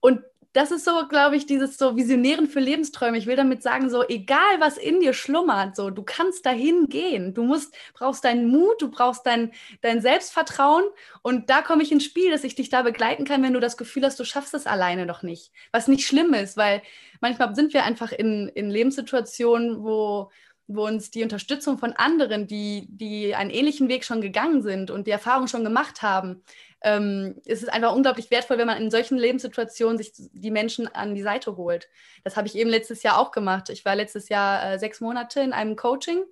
und das ist so, glaube ich, dieses so Visionären für Lebensträume. Ich will damit sagen, so egal was in dir schlummert, so du kannst dahin gehen. Du musst, brauchst deinen Mut, du brauchst dein, dein Selbstvertrauen und da komme ich ins Spiel, dass ich dich da begleiten kann, wenn du das Gefühl hast, du schaffst es alleine noch nicht. Was nicht schlimm ist, weil manchmal sind wir einfach in, in Lebenssituationen, wo wo uns die Unterstützung von anderen, die, die einen ähnlichen Weg schon gegangen sind und die Erfahrung schon gemacht haben, ähm, ist es einfach unglaublich wertvoll, wenn man in solchen Lebenssituationen sich die Menschen an die Seite holt. Das habe ich eben letztes Jahr auch gemacht. Ich war letztes Jahr äh, sechs Monate in einem Coaching.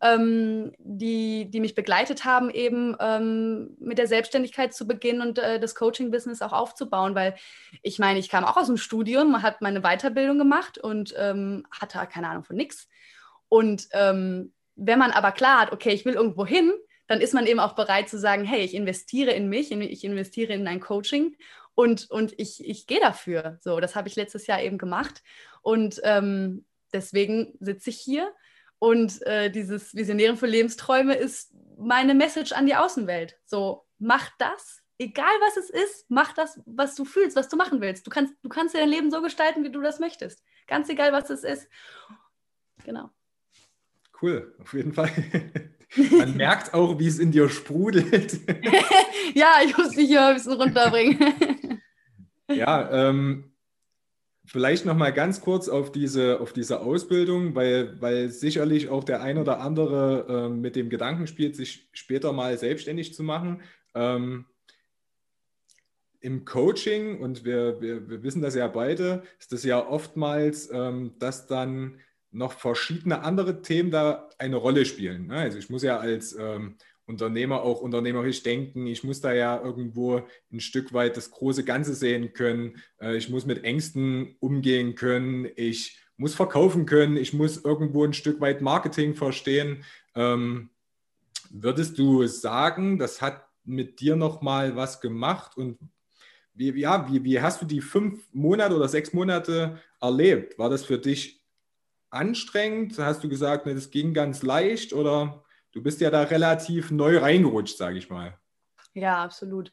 Ähm, die, die mich begleitet haben, eben ähm, mit der Selbstständigkeit zu beginnen und äh, das Coaching-Business auch aufzubauen, weil ich meine, ich kam auch aus dem Studium, hat meine Weiterbildung gemacht und ähm, hatte keine Ahnung von nichts. Und ähm, wenn man aber klar hat, okay, ich will irgendwo hin, dann ist man eben auch bereit zu sagen, hey, ich investiere in mich, ich investiere in ein Coaching und, und ich, ich gehe dafür. So, das habe ich letztes Jahr eben gemacht. Und ähm, deswegen sitze ich hier. Und äh, dieses Visionären für Lebensträume ist meine Message an die Außenwelt. So, mach das, egal was es ist, mach das, was du fühlst, was du machen willst. Du kannst, du kannst dein Leben so gestalten, wie du das möchtest. Ganz egal, was es ist. Genau. Cool, auf jeden Fall. Man merkt auch, wie es in dir sprudelt. ja, ich muss dich hier ein bisschen runterbringen. ja, ähm, Vielleicht noch mal ganz kurz auf diese, auf diese Ausbildung, weil, weil sicherlich auch der ein oder andere äh, mit dem Gedanken spielt, sich später mal selbstständig zu machen. Ähm, Im Coaching, und wir, wir, wir, wissen das ja beide, ist es ja oftmals, ähm, dass dann noch verschiedene andere Themen da eine Rolle spielen. Ne? Also ich muss ja als ähm, Unternehmer auch unternehmerisch denken. Ich muss da ja irgendwo ein Stück weit das große Ganze sehen können. Äh, ich muss mit Ängsten umgehen können. Ich muss verkaufen können. Ich muss irgendwo ein Stück weit Marketing verstehen. Ähm, würdest du sagen, das hat mit dir nochmal was gemacht und wie, ja, wie, wie hast du die fünf Monate oder sechs Monate erlebt? War das für dich anstrengend? Hast du gesagt, ne, das ging ganz leicht oder du bist ja da relativ neu reingerutscht, sage ich mal. Ja, absolut.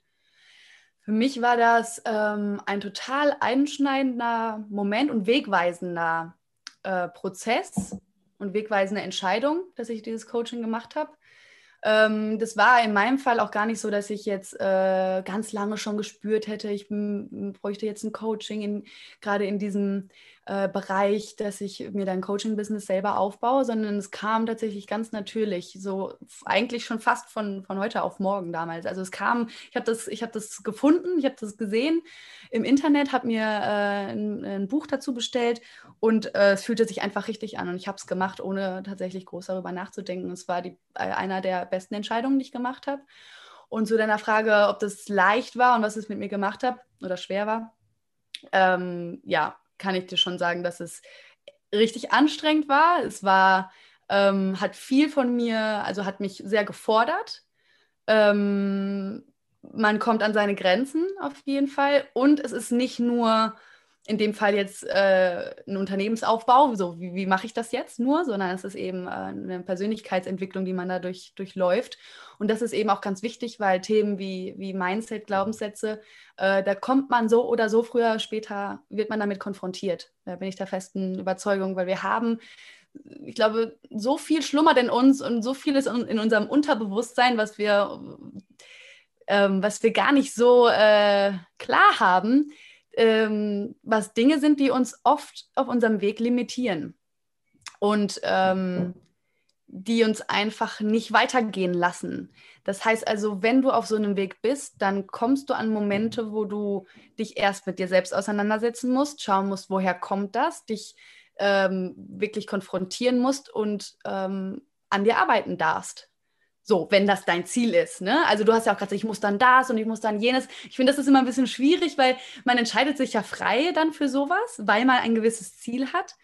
Für mich war das ähm, ein total einschneidender Moment und wegweisender äh, Prozess und wegweisende Entscheidung, dass ich dieses Coaching gemacht habe. Ähm, das war in meinem Fall auch gar nicht so, dass ich jetzt äh, ganz lange schon gespürt hätte, ich bräuchte jetzt ein Coaching, in, gerade in diesem äh, Bereich, dass ich mir dann Coaching-Business selber aufbaue, sondern es kam tatsächlich ganz natürlich, so eigentlich schon fast von, von heute auf morgen damals. Also es kam, ich habe das, hab das gefunden, ich habe das gesehen im Internet, habe mir äh, ein, ein, Buch dazu bestellt und äh, es fühlte sich einfach richtig an und ich habe es gemacht, ohne tatsächlich groß darüber nachzudenken. Es war die, äh, einer der besten Entscheidungen, die ich gemacht habe. Und zu deiner Frage, ob das leicht war und was es mit mir gemacht hat oder schwer war. Ähm, ja, kann ich dir schon sagen, dass es richtig anstrengend war. Es war, ähm, hat viel von mir, also hat mich sehr gefordert. Ähm, man kommt an seine Grenzen auf jeden Fall. Und es ist nicht nur in dem Fall jetzt äh, ein Unternehmensaufbau, so wie, wie mache ich das jetzt nur, sondern es ist eben äh, eine Persönlichkeitsentwicklung, die man dadurch durchläuft. Und das ist eben auch ganz wichtig, weil Themen wie, wie Mindset, Glaubenssätze, äh, da kommt man so oder so früher später, wird man damit konfrontiert. Da bin ich der festen Überzeugung, weil wir haben ich glaube, so viel schlummert in uns und so viel ist in unserem Unterbewusstsein, was wir, ähm, was wir gar nicht so äh, klar haben, ähm, was Dinge sind, die uns oft auf unserem Weg limitieren und ähm, die uns einfach nicht weitergehen lassen. Das heißt also, wenn du auf so einem Weg bist, dann kommst du an Momente, wo du dich erst mit dir selbst auseinandersetzen musst, schauen musst, woher kommt das, dich ähm, wirklich konfrontieren musst und ähm, an dir arbeiten darfst. So, wenn das dein Ziel ist. Ne? Also du hast ja auch gerade gesagt, ich muss dann das und ich muss dann jenes. Ich finde, das ist immer ein bisschen schwierig, weil man entscheidet sich ja frei dann für sowas, weil man ein gewisses Ziel hat.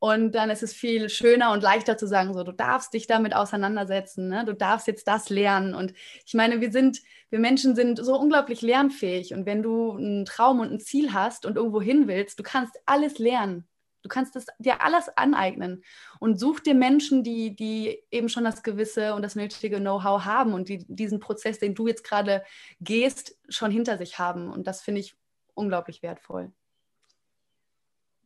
Und dann ist es viel schöner und leichter zu sagen, so, du darfst dich damit auseinandersetzen, ne? du darfst jetzt das lernen. Und ich meine, wir sind, wir Menschen sind so unglaublich lernfähig. Und wenn du einen Traum und ein Ziel hast und irgendwo hin willst, du kannst alles lernen. Du kannst das dir alles aneignen und such dir Menschen, die, die eben schon das gewisse und das nötige Know-how haben und die diesen Prozess, den du jetzt gerade gehst, schon hinter sich haben. Und das finde ich unglaublich wertvoll.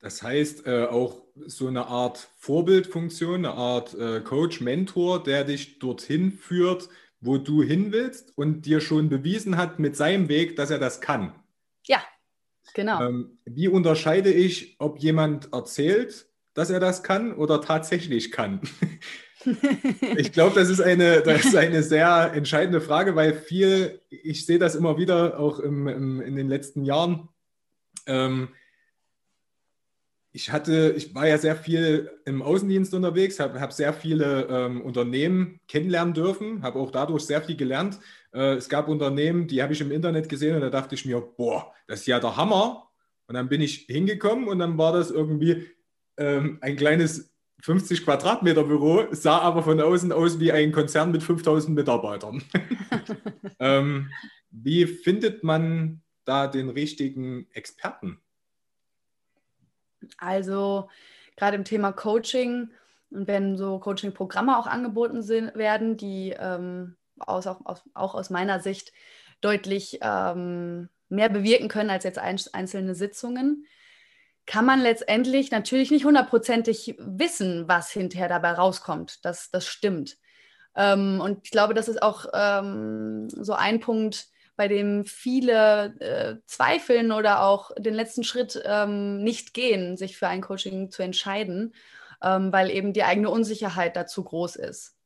Das heißt, äh, auch so eine Art Vorbildfunktion, eine Art äh, Coach, Mentor, der dich dorthin führt, wo du hin willst und dir schon bewiesen hat mit seinem Weg, dass er das kann. Ja, Genau. Ähm, wie unterscheide ich, ob jemand erzählt, dass er das kann oder tatsächlich kann? ich glaube, das, ist eine, das ist eine sehr entscheidende Frage, weil viel, ich sehe das immer wieder auch im, im, in den letzten Jahren. Ähm, ich hatte, ich war ja sehr viel im Außendienst unterwegs, habe hab sehr viele ähm, Unternehmen kennenlernen dürfen, habe auch dadurch sehr viel gelernt. Äh, es gab Unternehmen, die habe ich im Internet gesehen und da dachte ich mir, boah, das ist ja der Hammer. Und dann bin ich hingekommen und dann war das irgendwie ähm, ein kleines 50 Quadratmeter Büro, sah aber von außen aus wie ein Konzern mit 5000 Mitarbeitern. ähm, wie findet man da den richtigen Experten? Also gerade im Thema Coaching und wenn so Coaching-Programme auch angeboten sind, werden, die ähm, aus, auch, aus, auch, aus, meiner Sicht deutlich ähm, mehr bewirken können als jetzt ein, einzelne Sitzungen, kann man letztendlich natürlich nicht hundertprozentig wissen, was hinterher dabei rauskommt. Das, das stimmt. Ähm, und ich glaube, das ist auch ähm, so ein Punkt, bei dem viele äh, zweifeln oder auch den letzten Schritt ähm, nicht gehen, sich für ein Coaching zu entscheiden, ähm, weil eben die eigene Unsicherheit dazu groß ist.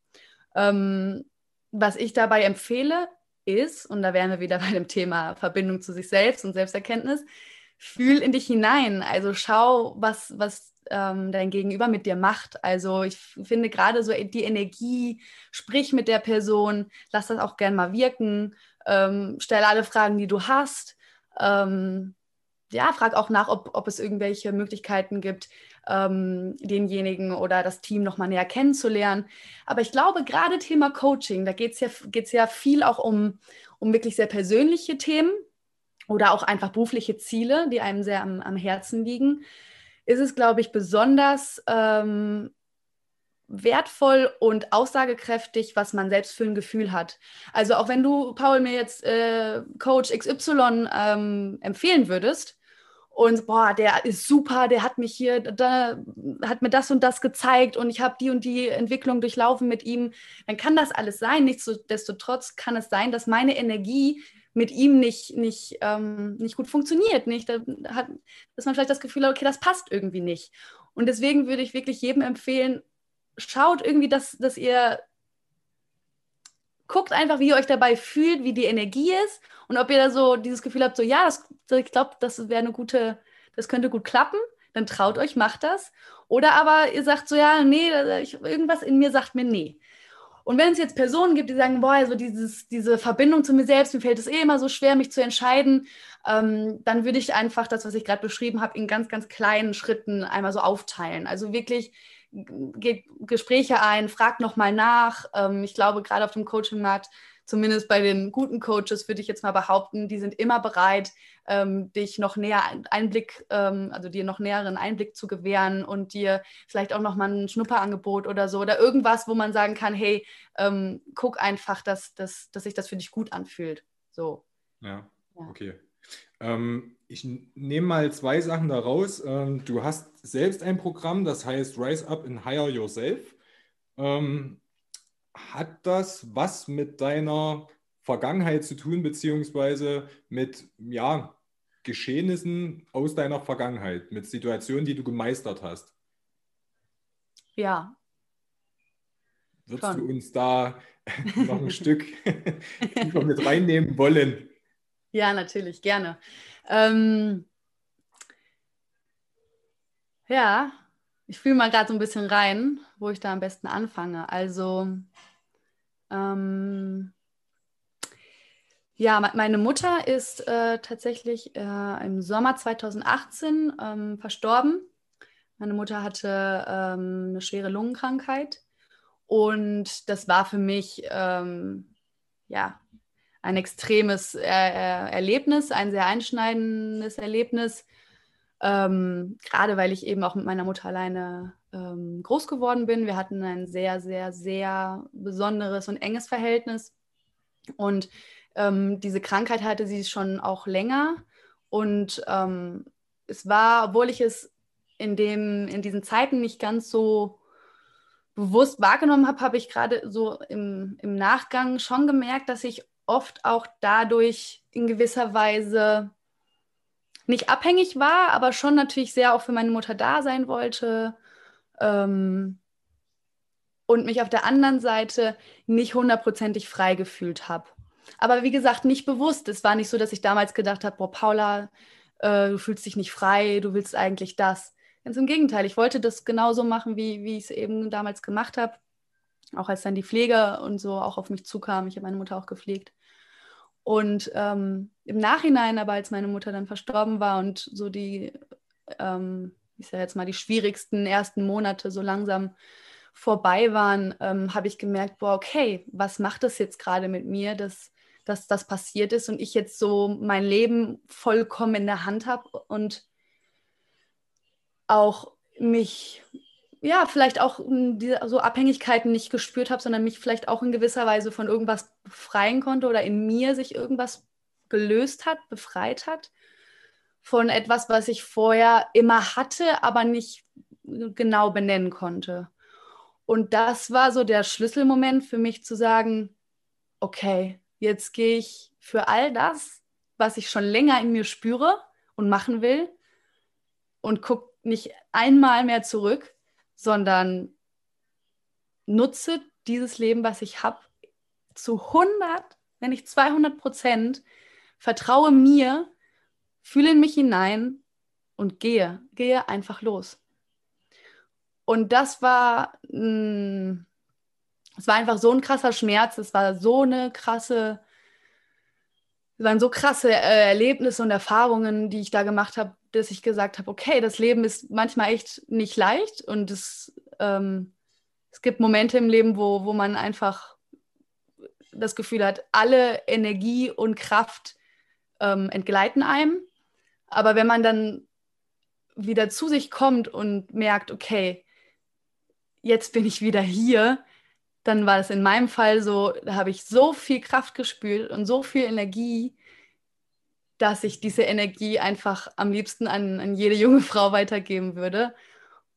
Ähm, was ich dabei empfehle, ist, und da wären wir wieder bei dem Thema Verbindung zu sich selbst und Selbsterkenntnis, fühl in dich hinein. Also schau, was, was ähm, dein Gegenüber mit dir macht. Also ich finde gerade so die Energie, sprich mit der Person, lass das auch gern mal wirken, ähm, stell alle Fragen, die du hast. Ähm, ja, frag auch nach, ob, ob es irgendwelche Möglichkeiten gibt, ähm, denjenigen oder das Team nochmal näher kennenzulernen. Aber ich glaube, gerade Thema Coaching, da geht es ja, ja viel auch um, um wirklich sehr persönliche Themen oder auch einfach berufliche Ziele, die einem sehr am, am Herzen liegen ist es, glaube ich, besonders ähm, wertvoll und aussagekräftig, was man selbst für ein Gefühl hat. Also auch wenn du, Paul, mir jetzt äh, Coach XY ähm, empfehlen würdest und boah, der ist super, der hat mich hier, da, hat mir das und das gezeigt und ich habe die und die Entwicklung durchlaufen mit ihm, dann kann das alles sein. Nichtsdestotrotz kann es sein, dass meine Energie mit ihm nicht, nicht, ähm, nicht gut funktioniert. Nicht? Da hat, dass man vielleicht das Gefühl hat, okay, das passt irgendwie nicht. Und deswegen würde ich wirklich jedem empfehlen, schaut irgendwie, dass, dass ihr guckt einfach, wie ihr euch dabei fühlt, wie die Energie ist und ob ihr da so dieses Gefühl habt, so ja, das, ich glaube, das wäre eine gute, das könnte gut klappen, dann traut euch, macht das. Oder aber ihr sagt so, ja, nee, irgendwas in mir sagt mir nee. Und wenn es jetzt Personen gibt, die sagen, boah, also dieses, diese Verbindung zu mir selbst, mir fällt es eh immer so schwer, mich zu entscheiden, ähm, dann würde ich einfach das, was ich gerade beschrieben habe, in ganz, ganz kleinen Schritten einmal so aufteilen. Also wirklich geht Gespräche ein, fragt nochmal nach. Ähm, ich glaube, gerade auf dem Coaching-Markt zumindest bei den guten Coaches würde ich jetzt mal behaupten, die sind immer bereit, ähm, dich noch näher Einblick, ähm, also dir noch näheren Einblick zu gewähren und dir vielleicht auch nochmal ein Schnupperangebot oder so oder irgendwas, wo man sagen kann, hey, ähm, guck einfach, dass, dass, dass sich das für dich gut anfühlt. So. Ja, ja. okay. Ähm, ich nehme mal zwei Sachen daraus. Ähm, du hast selbst ein Programm, das heißt Rise Up and Hire Yourself. Ähm, hat das was mit deiner Vergangenheit zu tun, beziehungsweise mit ja, Geschehnissen aus deiner Vergangenheit, mit Situationen, die du gemeistert hast? Ja. Würdest Schon. du uns da noch ein Stück mit reinnehmen wollen? Ja, natürlich, gerne. Ähm, ja, ich fühle mal gerade so ein bisschen rein, wo ich da am besten anfange. Also, ähm, ja, meine Mutter ist äh, tatsächlich äh, im Sommer 2018 ähm, verstorben. Meine Mutter hatte ähm, eine schwere Lungenkrankheit und das war für mich ähm, ja ein extremes er Erlebnis, ein sehr einschneidendes Erlebnis, ähm, gerade weil ich eben auch mit meiner Mutter alleine ähm, groß geworden bin. Wir hatten ein sehr, sehr, sehr besonderes und enges Verhältnis. Und ähm, diese Krankheit hatte sie schon auch länger. Und ähm, es war, obwohl ich es in, dem, in diesen Zeiten nicht ganz so bewusst wahrgenommen habe, habe ich gerade so im, im Nachgang schon gemerkt, dass ich oft auch dadurch in gewisser Weise nicht abhängig war, aber schon natürlich sehr auch für meine Mutter da sein wollte ähm, und mich auf der anderen Seite nicht hundertprozentig frei gefühlt habe. Aber wie gesagt, nicht bewusst. Es war nicht so, dass ich damals gedacht habe, boah, Paula, äh, du fühlst dich nicht frei, du willst eigentlich das. Ganz im Gegenteil, ich wollte das genauso machen, wie, wie ich es eben damals gemacht habe. Auch als dann die Pflege und so auch auf mich zukam. Ich habe meine Mutter auch gepflegt. Und ähm, im Nachhinein, aber als meine Mutter dann verstorben war und so die, ähm, ich sage jetzt mal, die schwierigsten ersten Monate so langsam vorbei waren, ähm, habe ich gemerkt, boah, okay, was macht das jetzt gerade mit mir, dass, dass das passiert ist und ich jetzt so mein Leben vollkommen in der Hand habe und auch mich ja, vielleicht auch hm, so Abhängigkeiten nicht gespürt habe, sondern mich vielleicht auch in gewisser Weise von irgendwas befreien konnte oder in mir sich irgendwas gelöst hat, befreit hat von etwas, was ich vorher immer hatte, aber nicht genau benennen konnte. Und das war so der Schlüsselmoment für mich zu sagen, okay, jetzt gehe ich für all das, was ich schon länger in mir spüre und machen will und gucke nicht einmal mehr zurück, sondern nutze dieses Leben, was ich habe, zu 100, wenn nicht 200 Prozent, vertraue mir, fühle in mich hinein und gehe, gehe einfach los. Und das war, es war einfach so ein krasser Schmerz, es war so eine krasse, waren so krasse äh, Erlebnisse und Erfahrungen, die ich da gemacht habe, dass ich gesagt habe, okay, das Leben ist manchmal echt nicht leicht und es, ähm, es gibt Momente im Leben, wo, wo man einfach das Gefühl hat, alle Energie und Kraft ähm, entgleiten einem. Aber wenn man dann wieder zu sich kommt und merkt, okay, jetzt bin ich wieder hier, dann war es in meinem Fall so, da habe ich so viel Kraft gespürt und so viel Energie, dass ich diese Energie einfach am liebsten an, an jede junge Frau weitergeben würde.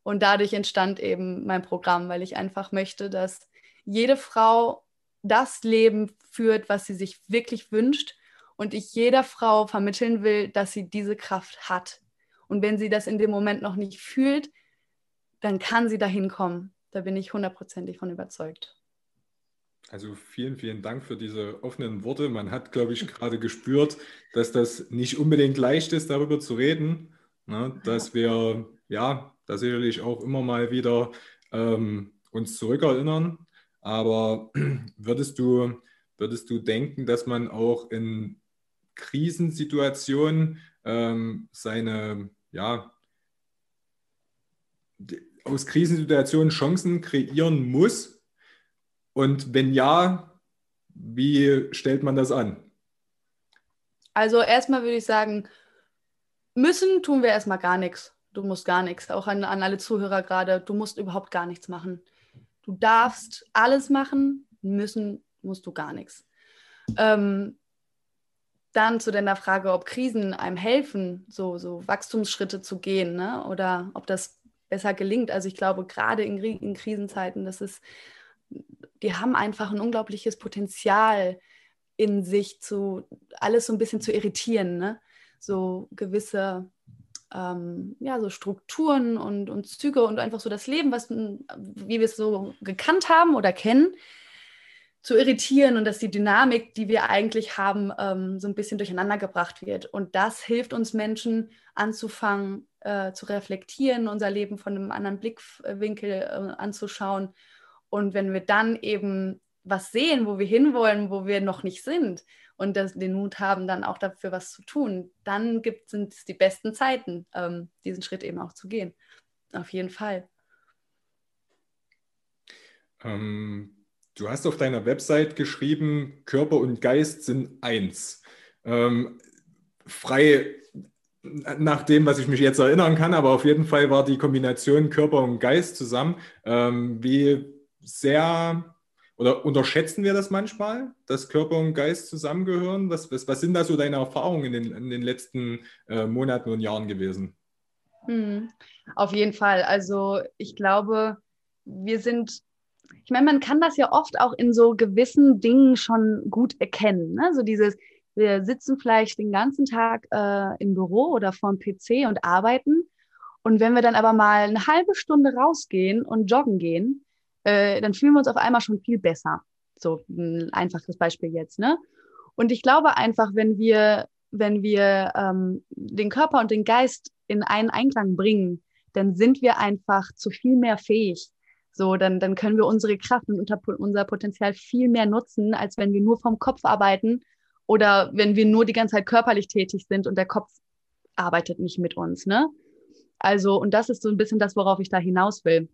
Und dadurch entstand eben mein Programm, weil ich einfach möchte, dass jede Frau das Leben führt, was sie sich wirklich wünscht und ich jeder Frau vermitteln will, dass sie diese Kraft hat. Und wenn sie das in dem Moment noch nicht fühlt, dann kann sie dahin kommen. Da bin ich hundertprozentig von überzeugt. Also vielen, vielen Dank für diese offenen Worte. Man hat, glaube ich, gerade gespürt, dass das nicht unbedingt leicht ist, darüber zu reden. Ne? Dass wir, ja, da sicherlich auch immer mal wieder ähm, uns zurückerinnern. Aber würdest du, würdest du denken, dass man auch in Krisensituationen ähm, seine, ja, aus Krisensituationen Chancen kreieren muss? Und wenn ja, wie stellt man das an? Also erstmal würde ich sagen, müssen tun wir erstmal gar nichts. Du musst gar nichts. Auch an, an alle Zuhörer gerade, du musst überhaupt gar nichts machen. Du darfst alles machen, müssen musst du gar nichts. Ähm, dann zu deiner Frage, ob Krisen einem helfen, so, so Wachstumsschritte zu gehen ne? oder ob das besser gelingt. Also ich glaube, gerade in, in Krisenzeiten, das ist, die haben einfach ein unglaubliches Potenzial in sich, zu alles so ein bisschen zu irritieren. Ne? So gewisse ähm, ja, so Strukturen und, und Züge und einfach so das Leben, was, wie wir es so gekannt haben oder kennen, zu irritieren und dass die Dynamik, die wir eigentlich haben, ähm, so ein bisschen durcheinander gebracht wird. Und das hilft uns Menschen anzufangen äh, zu reflektieren, unser Leben von einem anderen Blickwinkel äh, anzuschauen. Und wenn wir dann eben was sehen, wo wir hinwollen, wo wir noch nicht sind, und das, den Mut haben, dann auch dafür was zu tun, dann gibt, sind es die besten Zeiten, ähm, diesen Schritt eben auch zu gehen. Auf jeden Fall. Ähm, du hast auf deiner Website geschrieben, Körper und Geist sind eins. Ähm, frei nach dem, was ich mich jetzt erinnern kann, aber auf jeden Fall war die Kombination Körper und Geist zusammen. Ähm, wie sehr oder unterschätzen wir das manchmal, dass Körper und Geist zusammengehören? Was, was, was sind da so deine Erfahrungen in den, in den letzten äh, Monaten und Jahren gewesen? Hm, auf jeden Fall. Also ich glaube, wir sind, ich meine, man kann das ja oft auch in so gewissen Dingen schon gut erkennen. Ne? So dieses, wir sitzen vielleicht den ganzen Tag äh, im Büro oder vorm PC und arbeiten. Und wenn wir dann aber mal eine halbe Stunde rausgehen und joggen gehen, äh, dann fühlen wir uns auf einmal schon viel besser. So ein einfaches Beispiel jetzt, ne? Und ich glaube einfach, wenn wir, wenn wir ähm, den Körper und den Geist in einen Einklang bringen, dann sind wir einfach zu viel mehr fähig. So, dann, dann können wir unsere Kraft und unser Potenzial viel mehr nutzen, als wenn wir nur vom Kopf arbeiten oder wenn wir nur die ganze Zeit körperlich tätig sind und der Kopf arbeitet nicht mit uns. Ne? Also, und das ist so ein bisschen das, worauf ich da hinaus will.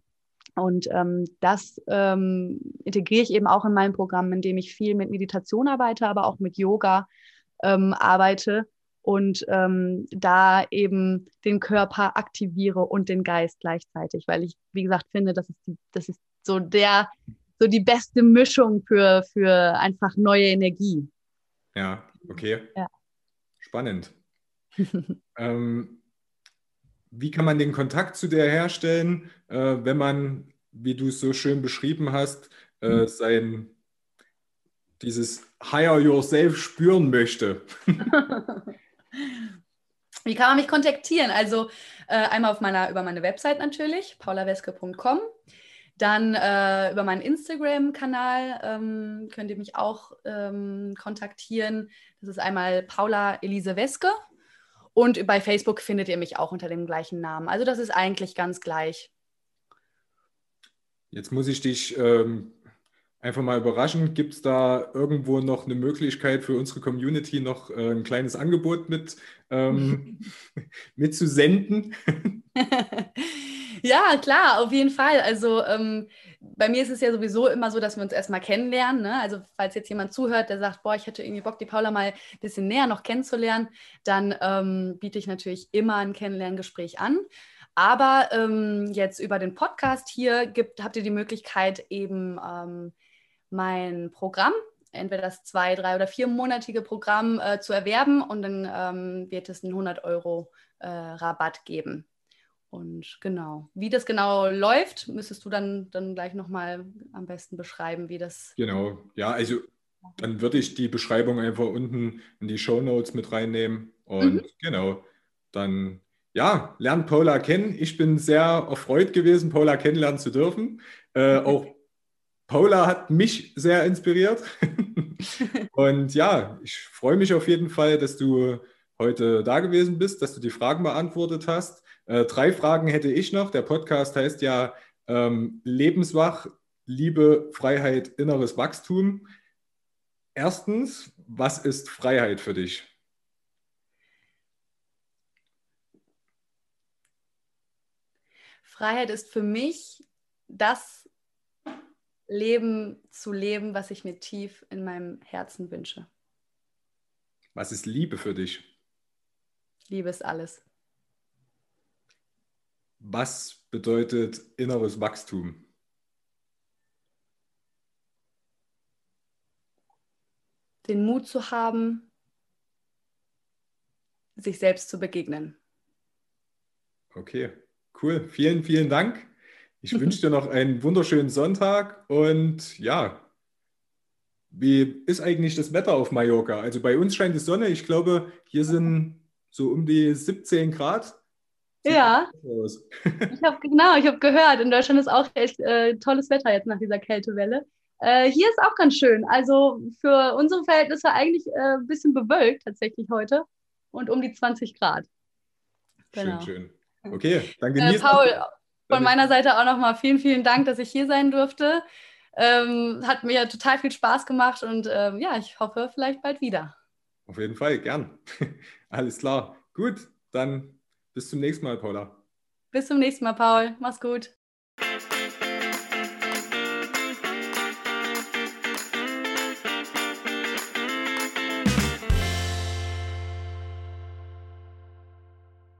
Und ähm, das ähm, integriere ich eben auch in meinem Programm, indem ich viel mit Meditation arbeite, aber auch mit Yoga ähm, arbeite und ähm, da eben den Körper aktiviere und den Geist gleichzeitig, weil ich, wie gesagt, finde, das ist, die, das ist so der, so die beste Mischung für, für einfach neue Energie. Ja, okay. Ja. Spannend. ähm, wie kann man den Kontakt zu dir herstellen, äh, wenn man, wie du es so schön beschrieben hast, äh, mhm. sein dieses Higher Yourself spüren möchte? Wie kann man mich kontaktieren? Also äh, einmal auf meiner, über meine Website natürlich, paulaweske.com. Dann äh, über meinen Instagram-Kanal ähm, könnt ihr mich auch ähm, kontaktieren. Das ist einmal Paula Elise Weske. Und bei Facebook findet ihr mich auch unter dem gleichen Namen. Also das ist eigentlich ganz gleich. Jetzt muss ich dich ähm, einfach mal überraschen. Gibt es da irgendwo noch eine Möglichkeit für unsere Community noch äh, ein kleines Angebot mit ähm, mitzusenden? ja, klar, auf jeden Fall. Also ähm, bei mir ist es ja sowieso immer so, dass wir uns erstmal kennenlernen. Ne? Also falls jetzt jemand zuhört, der sagt, boah, ich hätte irgendwie Bock, die Paula mal ein bisschen näher noch kennenzulernen, dann ähm, biete ich natürlich immer ein Kennenlerngespräch an. Aber ähm, jetzt über den Podcast hier gibt, habt ihr die Möglichkeit, eben ähm, mein Programm, entweder das zwei, drei oder viermonatige Programm äh, zu erwerben und dann ähm, wird es einen 100 Euro äh, Rabatt geben. Und genau, wie das genau läuft, müsstest du dann, dann gleich nochmal am besten beschreiben, wie das. Genau, ja, also dann würde ich die Beschreibung einfach unten in die Show Notes mit reinnehmen. Und mhm. genau, dann ja, lernt Paula kennen. Ich bin sehr erfreut gewesen, Paula kennenlernen zu dürfen. Äh, auch Paula hat mich sehr inspiriert. Und ja, ich freue mich auf jeden Fall, dass du heute da gewesen bist, dass du die Fragen beantwortet hast. Äh, drei Fragen hätte ich noch. Der Podcast heißt ja ähm, Lebenswach, Liebe, Freiheit, inneres Wachstum. Erstens, was ist Freiheit für dich? Freiheit ist für mich das Leben zu leben, was ich mir tief in meinem Herzen wünsche. Was ist Liebe für dich? Liebe ist alles. Was bedeutet inneres Wachstum? Den Mut zu haben, sich selbst zu begegnen. Okay. Cool, vielen, vielen Dank. Ich wünsche dir noch einen wunderschönen Sonntag und ja, wie ist eigentlich das Wetter auf Mallorca? Also bei uns scheint die Sonne. Ich glaube, hier sind so um die 17 Grad. Ja. ich habe genau, ich habe gehört, in Deutschland ist auch echt äh, tolles Wetter jetzt nach dieser Kältewelle. Äh, hier ist auch ganz schön. Also für unsere Verhältnisse eigentlich äh, ein bisschen bewölkt tatsächlich heute und um die 20 Grad. Genau. Schön, schön. Okay, dann äh, genießt. Paul, von meiner Seite auch nochmal vielen, vielen Dank, dass ich hier sein durfte. Ähm, hat mir total viel Spaß gemacht und ähm, ja, ich hoffe vielleicht bald wieder. Auf jeden Fall, gern. Alles klar. Gut, dann bis zum nächsten Mal, Paula. Bis zum nächsten Mal, Paul. Mach's gut.